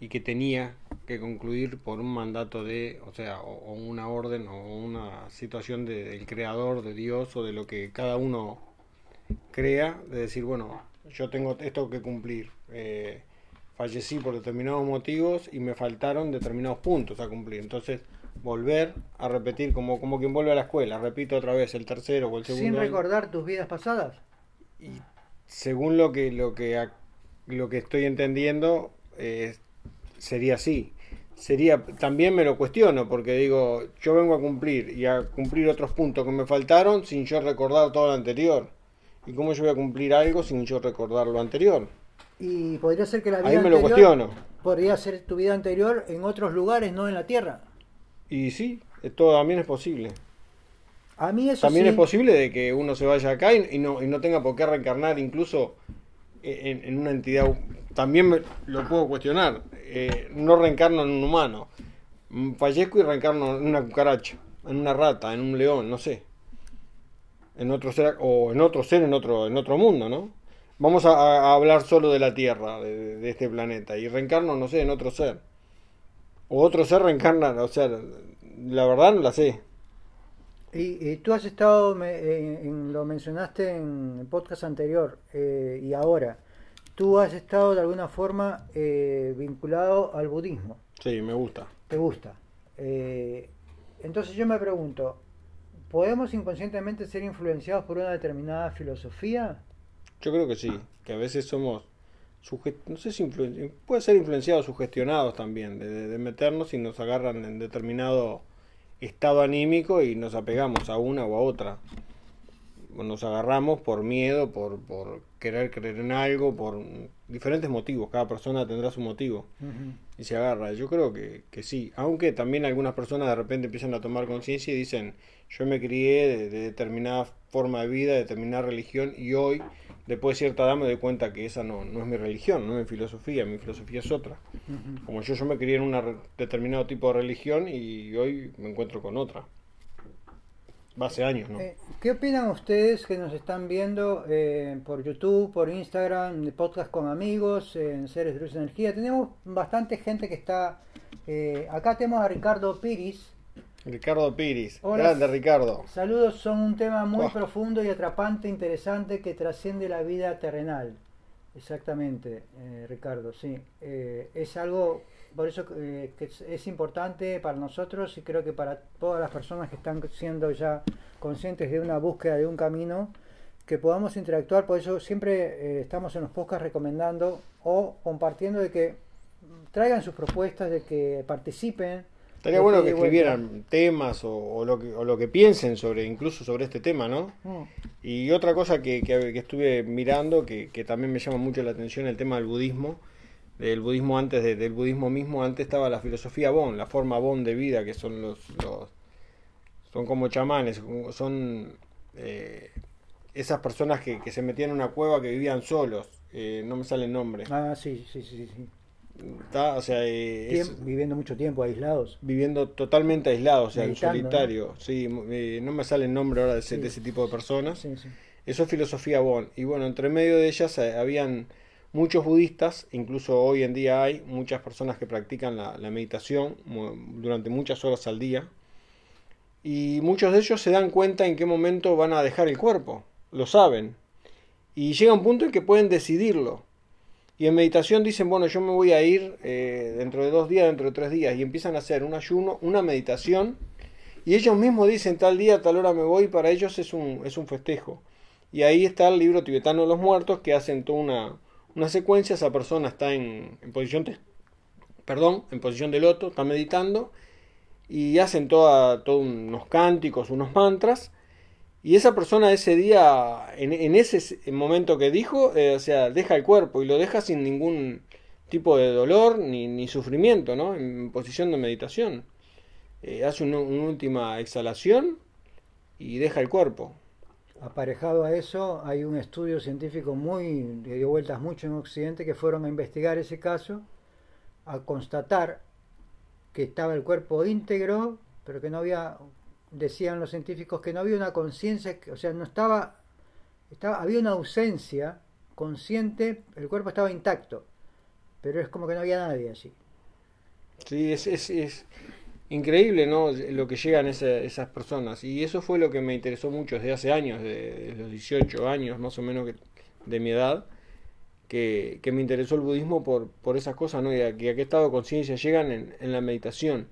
y que tenía que concluir por un mandato de, o sea, o, una orden o una situación del creador, de Dios o de lo que cada uno crea, de decir, bueno, yo tengo esto que cumplir. Eh, fallecí por determinados motivos y me faltaron determinados puntos a cumplir. Entonces, volver a repetir como, como quien vuelve a la escuela, repito otra vez el tercero o el segundo. Sin recordar tus vidas pasadas. Y según lo que lo que lo que estoy entendiendo eh, sería así. Sería también me lo cuestiono porque digo, yo vengo a cumplir y a cumplir otros puntos que me faltaron sin yo recordar todo lo anterior. ¿Y cómo yo voy a cumplir algo sin yo recordar lo anterior? Y podría ser que la vida Ahí me lo cuestiono. Podría ser tu vida anterior en otros lugares, no en la Tierra. Y sí, esto también es posible. A mí eso También es posible de que uno se vaya acá y, no, y no tenga por qué reencarnar incluso en, una entidad. También lo puedo cuestionar. Eh, no reencarno en un humano. Mm, fallezco y reencarno en una cucaracha, en una rata, en un león, no sé. En otro ser, o en otro ser en otro, en otro mundo, ¿no? vamos a, a hablar solo de la Tierra, de, de este planeta, y reencarno, no sé, en otro ser. O otro ser reencarna, o sea, la verdad no la sé. Y, y tú has estado, me- en- lo mencionaste en el podcast anterior eh, y ahora, tú has estado de alguna forma eh, vinculado al budismo, Sí, me gusta. te gusta. Eh, entonces yo me pregunto, ¿podemos inconscientemente ser influenciados por una determinada filosofía? Yo creo que sí, que a veces somos, no sé si influen- puede ser influenciados, sugestionados también, de, meternos y nos agarran en determinado estado anímico y nos apegamos a una o a otra. Nos agarramos por miedo, por, por querer creer en algo, por diferentes motivos. Cada persona tendrá su motivo y se agarra. Yo creo que, que sí, aunque también algunas personas de repente empiezan a tomar conciencia y dicen, yo me crié de, de determinada forma de vida, de determinada religión y hoy, después de cierta edad, me doy cuenta que esa no, no es mi religión, no es mi filosofía, mi filosofía es otra. Como yo, yo me crié en un determinado tipo de religión y hoy me encuentro con otra. Va hace años, ¿no? Eh, ¿Qué opinan ustedes que nos están viendo eh, por YouTube, por Instagram, de podcast con amigos, en Seres de Luz y Energía? Tenemos bastante gente que está... eh, acá tenemos a Ricardo Piris. Ricardo Piris, Hola. grande Ricardo. Saludos, son un tema muy Oh. profundo y atrapante, interesante, que trasciende la vida terrenal. Exactamente, eh, Ricardo, sí. Eh, es algo, por eso eh, que es, es importante para nosotros y creo que para todas las personas que están siendo ya conscientes de una búsqueda de un camino, que podamos interactuar. Por eso siempre eh, estamos en los podcasts recomendando o compartiendo de que traigan sus propuestas, de que participen. Estaría bueno que vuelta. escribieran temas o, o lo que, o lo que piensen sobre, incluso sobre este tema, ¿no? Mm. Y otra cosa que, que- que estuve mirando, que, también me llama mucho la atención, el tema del budismo. Del budismo antes de- del budismo mismo, antes estaba la filosofía Bon, la forma Bon de vida, que son los, los son como chamanes, son eh, esas personas que, que se metían en una cueva que vivían solos. eh, no me sale el nombre. Ah, sí, sí, sí, sí. O sea, eh, es- viviendo mucho tiempo aislados. viviendo totalmente aislados, o sea, en solitario. Sí, eh, no me sale el nombre ahora de ese, Sí. de ese tipo de personas. Sí, sí. Eso es filosofía Bon. Y bueno, entre medio de ellas eh, habían muchos budistas, incluso hoy en día hay muchas personas que practican la, la meditación durante muchas horas al día. Y muchos de ellos se dan cuenta en qué momento van a dejar el cuerpo, lo saben. Y llega un punto en que pueden decidirlo. Y en meditación dicen, bueno, yo me voy a ir eh, dentro de dos días, dentro de tres días. Y empiezan a hacer un ayuno, una meditación. Y ellos mismos dicen, tal día, tal hora me voy. Para ellos es un, es un festejo. Y ahí está el libro tibetano de los muertos, que hacen toda una, una secuencia. Esa persona está en, en posición de, perdón, en posición de loto, está meditando. Y hacen todos unos cánticos, unos mantras. Y esa persona ese día, en, ese momento que dijo, eh, o sea, deja el cuerpo y lo deja sin ningún tipo de dolor ni, sufrimiento, ¿no? En posición de meditación. Eh, hace un- una última exhalación y deja el cuerpo. Aparejado a eso, hay un estudio científico muy, que dio vueltas mucho en Occidente, que fueron a investigar ese caso, a constatar que estaba el cuerpo íntegro, pero que no había, decían los científicos, que no había una conciencia, o sea, no estaba, estaba, había una ausencia consciente, el cuerpo estaba intacto, pero es como que no había nadie allí. Sí, es, es, es increíble, ¿no? Lo que llegan esa- esas personas. Y eso fue lo que me interesó mucho desde hace años, de los 18 años más o menos que- de mi edad, que, que me interesó el budismo por, por esas cosas, ¿no? Y a, que a qué estado de conciencia llegan en, en la meditación.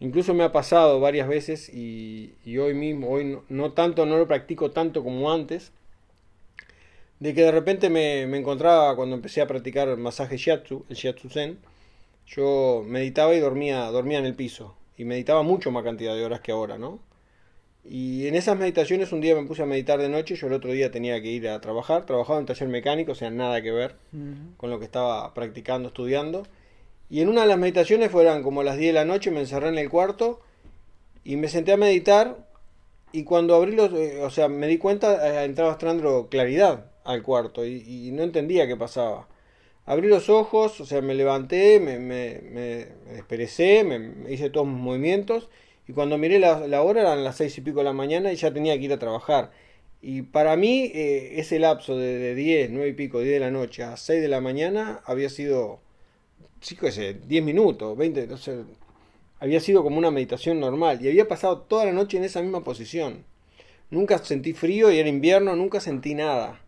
Incluso me ha pasado varias veces y, y hoy mismo, hoy no, no tanto, no lo practico tanto como antes, de que de repente me, me encontraba cuando empecé a practicar masaje shiatsu, el shiatsu zen, yo meditaba y dormía, dormía en el piso. Y meditaba mucho más cantidad de horas que ahora, ¿no? Y en esas meditaciones un día me puse a meditar de noche, yo el otro día tenía que ir a trabajar, trabajaba en taller mecánico, o sea, nada que ver con lo que estaba practicando, estudiando. Y en una de las meditaciones fueron como las 10 de la noche, me encerré en el cuarto y me senté a meditar y cuando abrí los, eh, o sea, me di cuenta, eh, entraba entrando claridad al cuarto y, no entendía qué pasaba. Abrí los ojos, o sea, me levanté, me, me, desperecé, me, hice todos mis movimientos y cuando miré la, la hora eran las seis y pico de la mañana y ya tenía que ir a trabajar. Y para mí eh, ese lapso de, de 10, 9 y pico, 10 de la noche a 6 de la mañana había sido, sí que sé, 10 minutos, 20, o sea, había sido como una meditación normal. Y había pasado toda la noche en esa misma posición. Nunca sentí frío y era invierno, nunca sentí nada.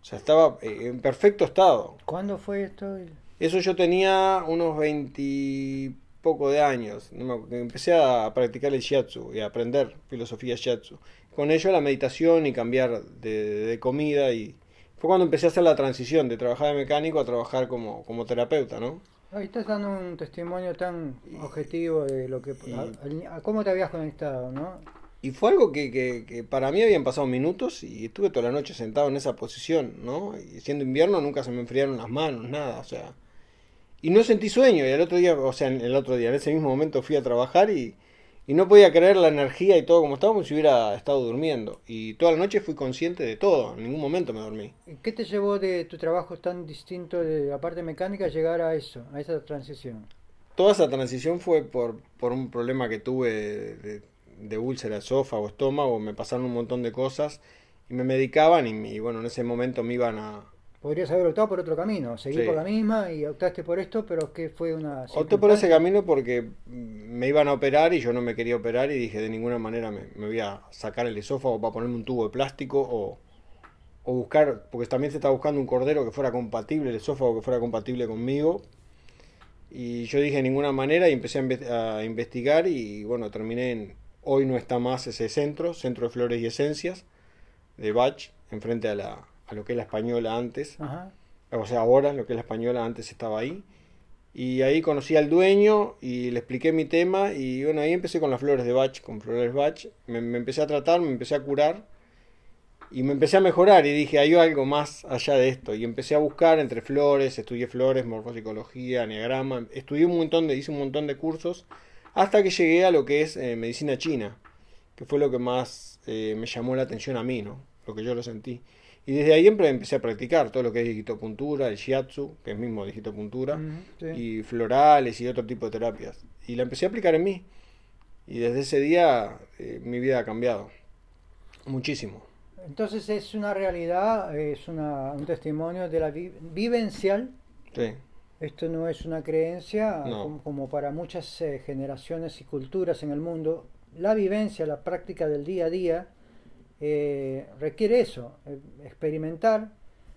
O sea, estaba eh, en perfecto estado. ¿Cuándo fue esto? Eso yo tenía unos 20 poco de años. No Empecé a practicar el shiatsu y a aprender filosofía shiatsu. Con ello la meditación y cambiar de, de comida y fue cuando empecé a hacer la transición de trabajar de mecánico a trabajar como, como terapeuta, ¿no? Ahí estás dando un testimonio tan objetivo de lo que... y- a- a cómo te habías conectado, ¿no? Y fue algo que, que, que para mí habían pasado minutos y estuve toda la noche sentado en esa posición, ¿no? Y siendo invierno nunca se me enfriaron las manos, nada, o sea. Y no sentí sueño, y el otro día, o sea, el otro día, en ese mismo momento fui a trabajar y, y no podía creer la energía y todo como estaba como si hubiera estado durmiendo. Y toda la noche fui consciente de todo, en ningún momento me dormí. ¿Y ¿Qué te llevó de tu trabajo tan distinto de la parte mecánica a llegar a eso, a esa transición? Toda esa transición fue por, por un problema que tuve de, de, de úlcera, esófago, estómago, me pasaron un montón de cosas y me medicaban y, y bueno, en ese momento me iban a, Podrías haber optado por otro camino, seguir Sí. por la misma y optaste por esto, pero que fue una... Opté por ese camino porque me iban a operar y yo no me quería operar y dije de ninguna manera me, me voy a sacar el esófago para ponerme un tubo de plástico o, o buscar, porque también se estaba buscando un cordero que fuera compatible, el esófago que fuera compatible conmigo. Y yo dije de ninguna manera y empecé a investigar y bueno, terminé en, hoy no está más ese centro, Centro de Flores y Esencias de Bach, enfrente a, la, a lo que es la española antes Ajá. o sea, ahora lo que es la española antes estaba ahí. Y ahí conocí al dueño y le expliqué mi tema y bueno, ahí empecé con las flores de Bach, con flores Bach. Me, me empecé a tratar, me empecé a curar y me empecé a mejorar y dije, hay algo más allá de esto. Y empecé a buscar entre flores, estudié flores, morfopsicología, enneagrama, estudié un montón de, hice un montón de cursos hasta que llegué a lo que es eh, medicina china, que fue lo que más eh, me llamó la atención a mí, ¿no? Lo que yo lo sentí. Y desde ahí empe- empecé a practicar todo lo que es digitopuntura, el shiatsu, que es mismo digitopuntura, Ujú, sí. y florales y otro tipo de terapias. Y la empecé a aplicar en mí. Y desde ese día eh, mi vida ha cambiado. Muchísimo. Entonces es una realidad, es una, un testimonio de la vi- vivencial. Sí. Esto no es una creencia No. como, como para muchas eh, generaciones y culturas en el mundo. La vivencia, la práctica del día a día eh, requiere eso, eh, experimentar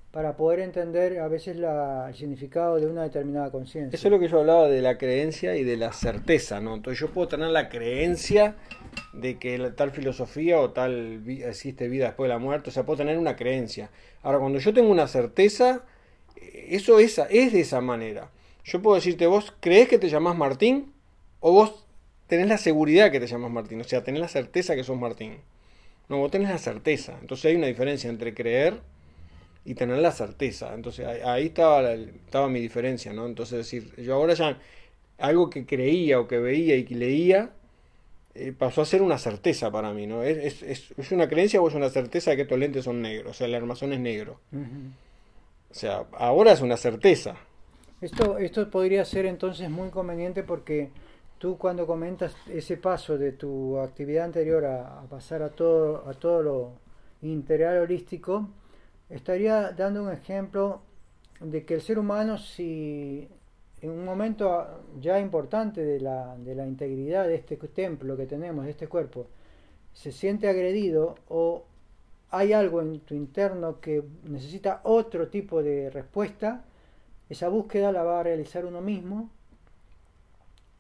para poder entender a veces la- el significado de una determinada conciencia. Eso es lo que yo hablaba de la creencia y de la certeza, ¿no? Entonces yo puedo tener la creencia de que tal filosofía o tal existe vida después de la muerte, o sea, puedo tener una creencia. Ahora, cuando yo tengo una certeza, eh, eso es, es de esa manera. Yo puedo decirte, vos crees que te llamás Martín o vos tenés la seguridad que te llamas Martín, o sea, tenés la certeza que sos Martín. No, vos tenés la certeza. Entonces hay una diferencia entre creer y tener la certeza. Entonces ahí, estaba, la- estaba mi diferencia, ¿no? Entonces decir, yo ahora ya algo que creía o que veía y que leía eh, pasó a ser una certeza para mí, ¿no? Es, es, es, una creencia o es una certeza de que estos lentes son negros, o sea, el armazón es negro. O sea, ahora es una certeza. Esto, esto podría ser entonces muy conveniente porque tú cuando comentas ese paso de tu actividad anterior a, a pasar a todo, a todo lo integral holístico, estaría dando un ejemplo de que el ser humano si en un momento ya importante de la, de la integridad de este templo que tenemos, de este cuerpo, se siente agredido o hay algo en tu interno que necesita otro tipo de respuesta, esa búsqueda la va a realizar uno mismo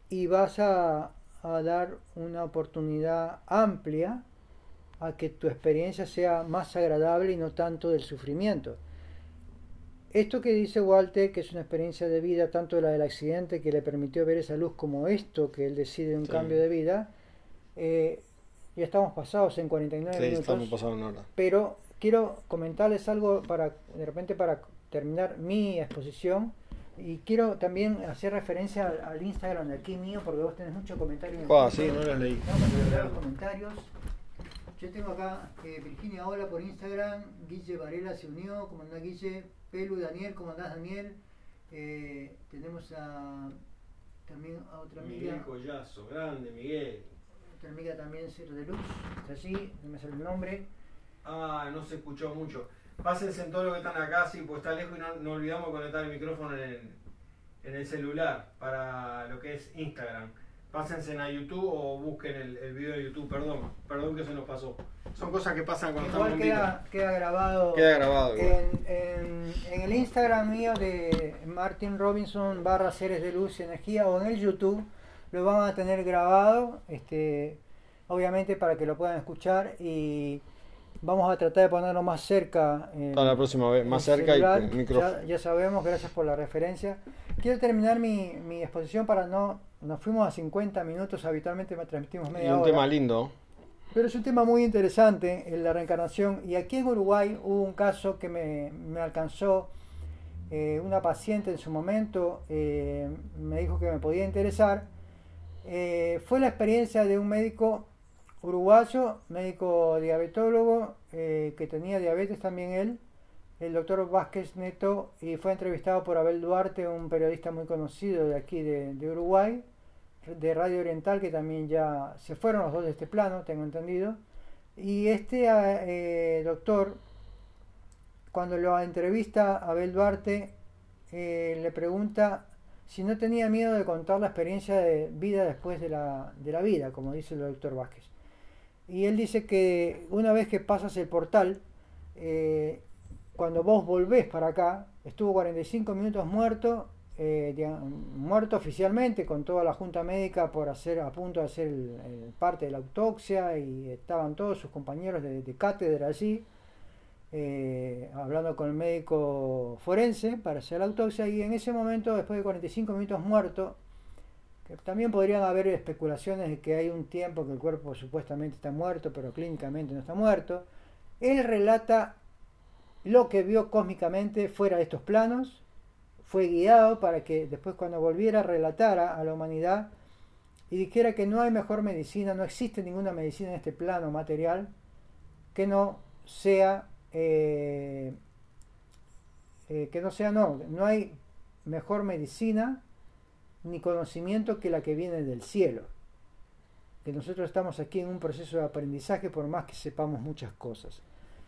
y vas a, a dar una oportunidad amplia a que tu experiencia sea más agradable y no tanto del sufrimiento. Esto que dice Walter, que es una experiencia de vida, tanto la del accidente que le permitió ver esa luz como esto, que él decide un Sí. cambio de vida, eh, ya estamos pasados en 49 Sí, minutos. estamos pasando una hora. Pero quiero comentarles algo para, de repente, para terminar mi exposición. Y quiero también hacer referencia al, al Instagram de aquí mío, porque vos tenés muchos comentarios. en Ah, el sí, no las leí. Vamos a leer los comentarios. Yo tengo acá eh, Virginia Hola por Instagram, Guille Varela se unió, ¿cómo andás Guille? Pelu Daniel, ¿cómo andás Daniel? Eh, tenemos a también a otra amiga. Collazo, grande, Miguel. Otra amiga también, Ser de Luz, está allí, no me sale el nombre. Ah, no se escuchó mucho. Pásense en todo lo que están acá, sí, pues está lejos y no, no olvidamos conectar el micrófono en el, en el celular para lo que es Instagram. Pásense a YouTube o busquen el, el video de YouTube, perdón, perdón que se nos pasó. Son cosas que pasan cuando Igual estamos queda, queda grabado. Queda grabado, igual. En, en- en el Instagram mío de Martin Robinson barra seres de luz y energía o en el YouTube lo van a tener grabado, este, obviamente para que lo puedan escuchar y vamos a tratar de ponerlo más cerca. en- Para la próxima vez, más cerca y con micrófono. Ya, ya sabemos, gracias por la referencia. Quiero terminar mi, mi exposición para no... Nos fuimos a 50 minutos, habitualmente me transmitimos Y media un hora. tema lindo. Pero es un tema muy interesante, la reencarnación. Y aquí en Uruguay hubo un caso que me, me alcanzó eh, una paciente en su momento, eh, me dijo que me podía interesar. Eh, fue la experiencia de un médico uruguayo, médico diabetólogo, eh, que tenía diabetes también él, el doctor Vázquez Neto, y fue entrevistado por Abel Duarte, un periodista muy conocido de aquí de, Uruguay, de Radio Oriental, que también ya se fueron los dos de este plano, tengo entendido. Y este eh, doctor, cuando lo entrevista a Abel Duarte, eh, le pregunta si no tenía miedo de contar la experiencia de vida después de la, de la vida, como dice el doctor Vázquez. Y él dice que una vez que pasas el portal, eh, cuando vos volvés para acá, estuvo 45 minutos muerto, eh, muerto oficialmente con toda la junta médica por hacer a punto de hacer el parte de la autopsia y estaban todos sus compañeros de, de cátedra allí eh, hablando con el médico forense para hacer la autopsia y en ese momento después de 45 minutos muerto también podrían haber especulaciones de que hay un tiempo que el cuerpo supuestamente está muerto pero clínicamente no está muerto. Él relata lo que vio cósmicamente fuera de estos planos. Fue guiado para que después cuando volviera relatara a la humanidad y dijera que no hay mejor medicina, no existe ninguna medicina en este plano material que no sea, eh, eh, que no sea, no, no hay mejor medicina ni conocimiento que la que viene del cielo. Que nosotros estamos aquí en un proceso de aprendizaje por más que sepamos muchas cosas.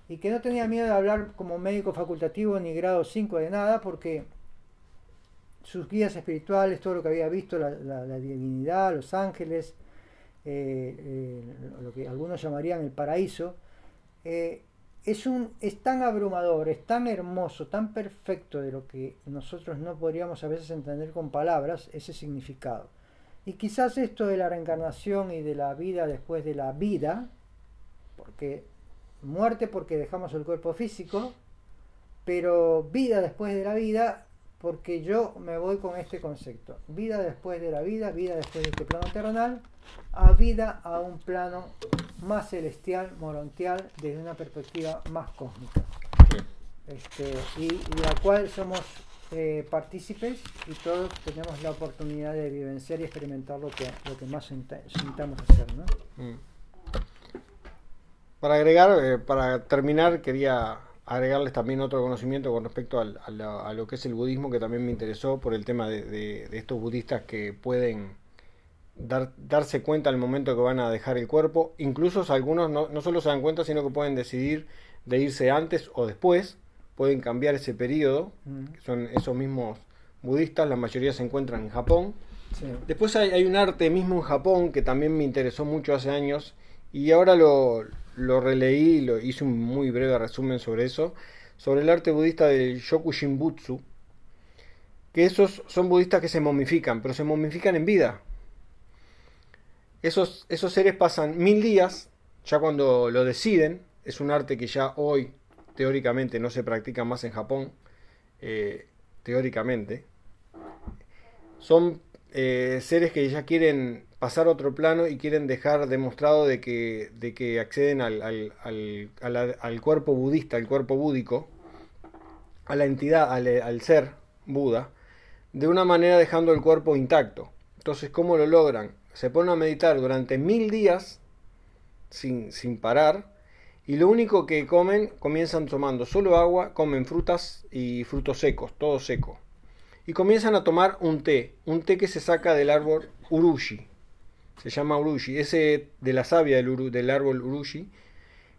Y que no tenía miedo de hablar como médico facultativo ni grado 5 de nada porque sus guías espirituales, todo lo que había visto, la, divinidad, los ángeles, eh, eh, lo que algunos llamarían el paraíso, eh, es, un, es tan abrumador, es tan hermoso, tan perfecto de lo que nosotros no podríamos a veces entender con palabras ese significado. Y quizás esto de la reencarnación y de la vida después de la vida, porque muerte porque dejamos el cuerpo físico, pero vida después de la vida porque yo me voy con este concepto. Vida después de la vida, vida después de este plano terrenal, a vida a un plano más celestial, morontial, desde una perspectiva más cósmica. Este, y, y la cual somos eh, partícipes y todos tenemos la oportunidad de vivenciar y experimentar lo que, lo que más sinta- sintamos hacer. ¿no? Mm. Para agregar, eh, para terminar, quería agregarles también otro conocimiento con respecto al- a, lo, a lo que es el budismo, que también me interesó por el tema de, de- de estos budistas que pueden dar- darse cuenta al momento que van a dejar el cuerpo. Incluso algunos no, no solo se dan cuenta, sino que pueden decidir de irse antes o después, pueden cambiar ese periodo, Mm. que son esos mismos budistas, la mayoría se encuentran en Japón. Sí. Después hay, hay un arte mismo en Japón que también me interesó mucho hace años y ahora lo, lo releí y lo hice un muy breve resumen sobre eso, sobre el arte budista del Shokushinbutsu, que esos son budistas que se momifican, pero se momifican en vida. Esos, esos seres pasan mil días, ya cuando lo deciden, es un arte que ya hoy teóricamente no se practica más en Japón, eh, teóricamente, son eh, seres que ya quieren pasar a otro plano y quieren dejar demostrado de que, de que acceden al, al, al, a la- al cuerpo budista, al cuerpo búdico, a la entidad, al, al ser Buda, de una manera dejando el cuerpo intacto. Entonces, ¿cómo lo logran? Se ponen a meditar durante mil días sin, sin parar y lo único que comen, comienzan tomando solo agua, comen frutas y frutos secos, todo seco. Y comienzan a tomar un té, un té que se saca del árbol urushi. Se llama urushi, ese de la savia del, uru- del árbol urushi,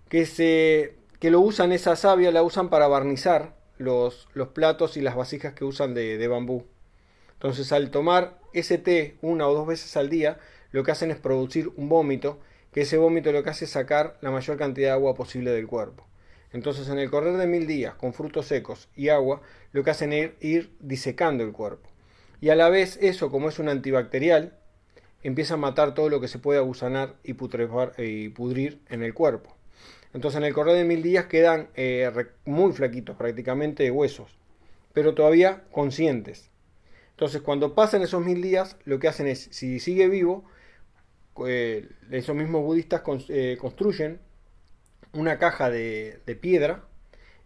que se, que lo usan esa savia, la usan para barnizar los, los platos y las vasijas que usan de, de bambú. Entonces al tomar ese té una o dos veces al día, lo que hacen es producir un vómito, que ese vómito lo que hace es sacar la mayor cantidad de agua posible del cuerpo. Entonces en el correr de mil días, con frutos secos y agua, lo que hacen es ir disecando el cuerpo. Y a la vez eso, como es un antibacterial, empieza a matar todo lo que se puede agusanar y, y pudrir en el cuerpo. Entonces en el correr de mil días quedan eh, muy flaquitos, prácticamente huesos, pero todavía conscientes. Entonces cuando pasan esos mil días, lo que hacen es, si sigue vivo, eh, esos mismos budistas eh, construyen una caja de, piedra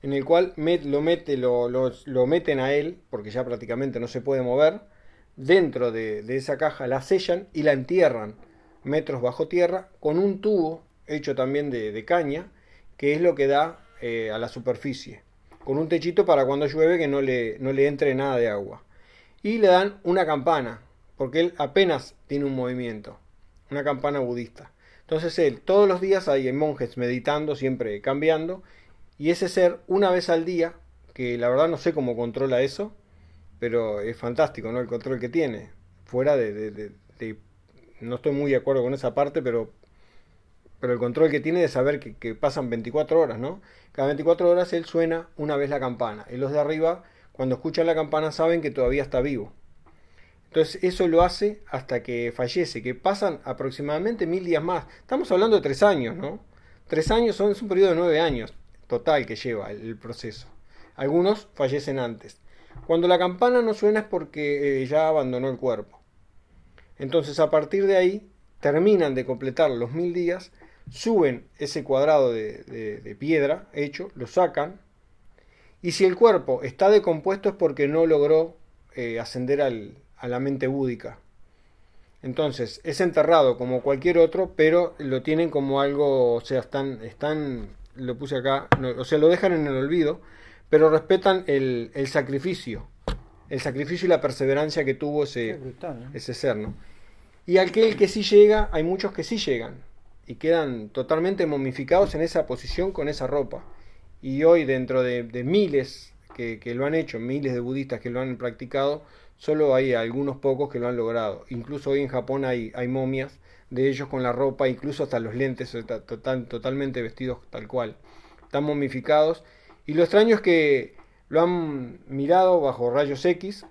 en el cual lo, mete, lo, lo, meten a él, porque ya prácticamente no se puede mover, dentro de, esa caja la sellan y la entierran metros bajo tierra con un tubo hecho también de, caña, que es lo que da eh, a la superficie, con un techito para cuando llueve que no le, no le entre nada de agua. Y le dan una campana, porque él apenas tiene un movimiento, una campana budista. Entonces él, todos los días hay monjes meditando, siempre cambiando, y ese ser una vez al día, que la verdad no sé cómo controla eso, pero es fantástico, ¿no? El control que tiene. Fuera de, no estoy muy de acuerdo con esa parte, pero, pero el control que tiene de saber que, que, pasan 24 horas, ¿no? Cada 24 horas él suena una vez la campana, y los de arriba, cuando escuchan la campana, saben que todavía está vivo. Entonces eso lo hace hasta que fallece, que pasan aproximadamente mil días más. Estamos hablando de tres años, ¿no? Tres años son, es un periodo de nueve años total que lleva el, proceso. Algunos fallecen antes. Cuando la campana no suena es porque eh, ya abandonó el cuerpo. Entonces a partir de ahí terminan de completar los mil días, suben ese cuadrado de, piedra hecho, lo sacan, y si el cuerpo está decompuesto es porque no logró eh, ascender al, a la mente búdica. Entonces, es enterrado como cualquier otro, pero lo tienen como algo, o sea, están, están lo puse acá, o sea, lo dejan en el olvido, pero respetan el, el, sacrificio, el sacrificio y la perseverancia que tuvo ese, ese ser, ¿no? Y aquel que sí llega, hay muchos que sí llegan y quedan totalmente momificados en esa posición con esa ropa. Y hoy, dentro de, miles que, que, lo han hecho, miles de budistas que lo han practicado, Solo hay algunos pocos que lo han logrado. Incluso hoy en Japón hay, hay momias de ellos con la ropa, incluso hasta los lentes, total, totalmente vestidos tal cual. Están momificados. Y lo extraño es que lo han mirado bajo rayos X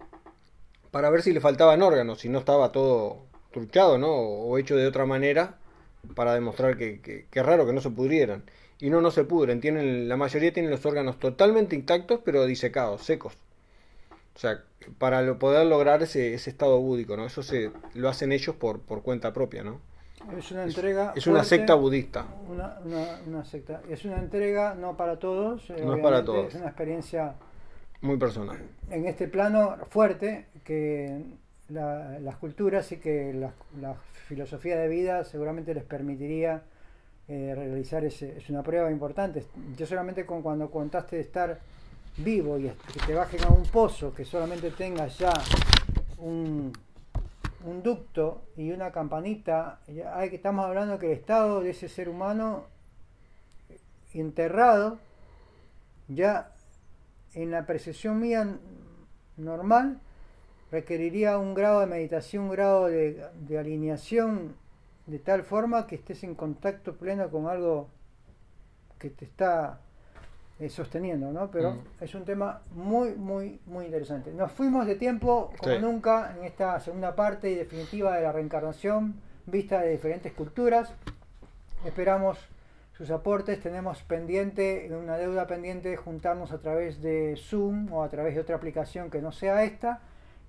para ver si le faltaban órganos, si no estaba todo truchado, ¿no? O hecho de otra manera para demostrar que, que, raro que no se pudrieran. Y no, no se pudren. Tienen, la mayoría tienen los órganos totalmente intactos, pero disecados, secos. O sea, para poder lograr ese, ese estado búdico, ¿no? Eso se lo hacen ellos por, por cuenta propia, ¿no? Es una entrega. Es, una secta budista. Una, una, secta. Es una entrega no para todos. Eh, no es para todos. Es una experiencia. Muy personal. En este plano fuerte que las culturas y que la, filosofía de vida seguramente les permitiría eh, realizar ese, es una prueba importante. Yo solamente con, cuando contaste de estar vivo y que te bajen a un pozo que solamente tenga ya un, un ducto y una campanita, hay que estamos hablando que el estado de ese ser humano enterrado ya en la percepción mía normal requeriría un grado de meditación, un grado de alineación de tal forma que estés en contacto pleno con algo que te está eh, sosteniendo, ¿no? Pero mm. es un tema muy, muy, muy interesante. Nos fuimos de tiempo, como nunca, en esta segunda parte y definitiva de la reencarnación, vista de diferentes culturas. Esperamos sus aportes. Tenemos pendiente, una deuda pendiente de juntarnos a través de Zoom o a través de otra aplicación que no sea esta,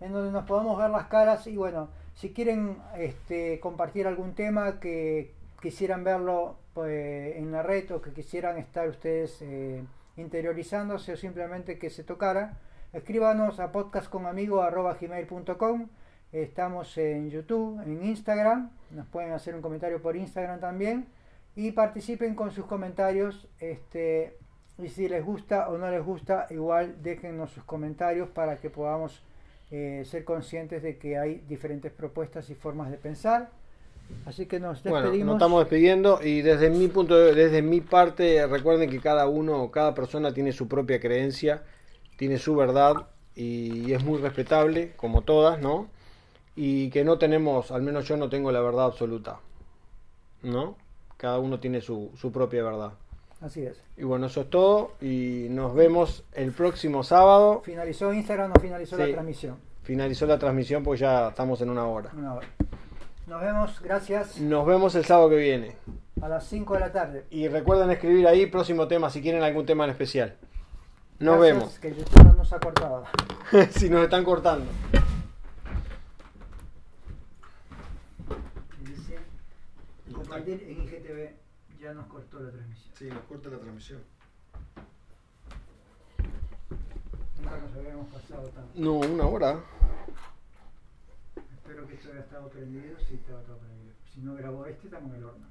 en donde nos podamos ver las caras y bueno, si quieren este, compartir algún tema que quisieran verlo pues, en la red o que quisieran estar ustedes eh, interiorizándose o simplemente que se tocara, escríbanos a podcastconamigo.gmail.com Estamos en YouTube, en Instagram, nos pueden hacer un comentario por Instagram también y participen con sus comentarios. Este, y si les gusta o no les gusta, igual déjennos sus comentarios para que podamos eh, ser conscientes de que hay diferentes propuestas y formas de pensar. Así que nos Bueno, despedimos. nos estamos despidiendo y desde mi punto de, desde mi parte recuerden que cada uno, cada persona tiene su propia creencia, tiene su verdad y es muy respetable como todas, ¿no? Y que no tenemos, al menos yo no tengo la verdad absoluta, ¿no? Cada uno tiene su, su propia verdad. Así es. Y bueno, eso es todo y nos vemos el próximo sábado. Finalizó Instagram o finalizó la transmisión. Finalizó la transmisión porque ya estamos en una hora. Una hora. Nos vemos, gracias. Nos vemos el sábado que viene. A las 5 de la tarde. Y recuerden escribir ahí próximo tema si quieren algún tema en especial. Nos Gracias, vemos. Que YouTube no nos ha cortado. si nos están cortando. Dice, compartir en IGTV ya nos cortó la transmisión. Sí, nos corta la transmisión. Nunca nos habíamos pasado tanto. No, una hora. Espero que esto haya estado prendido. Sí, estaba todo prendido. Si no grabó este, estamos en el horno.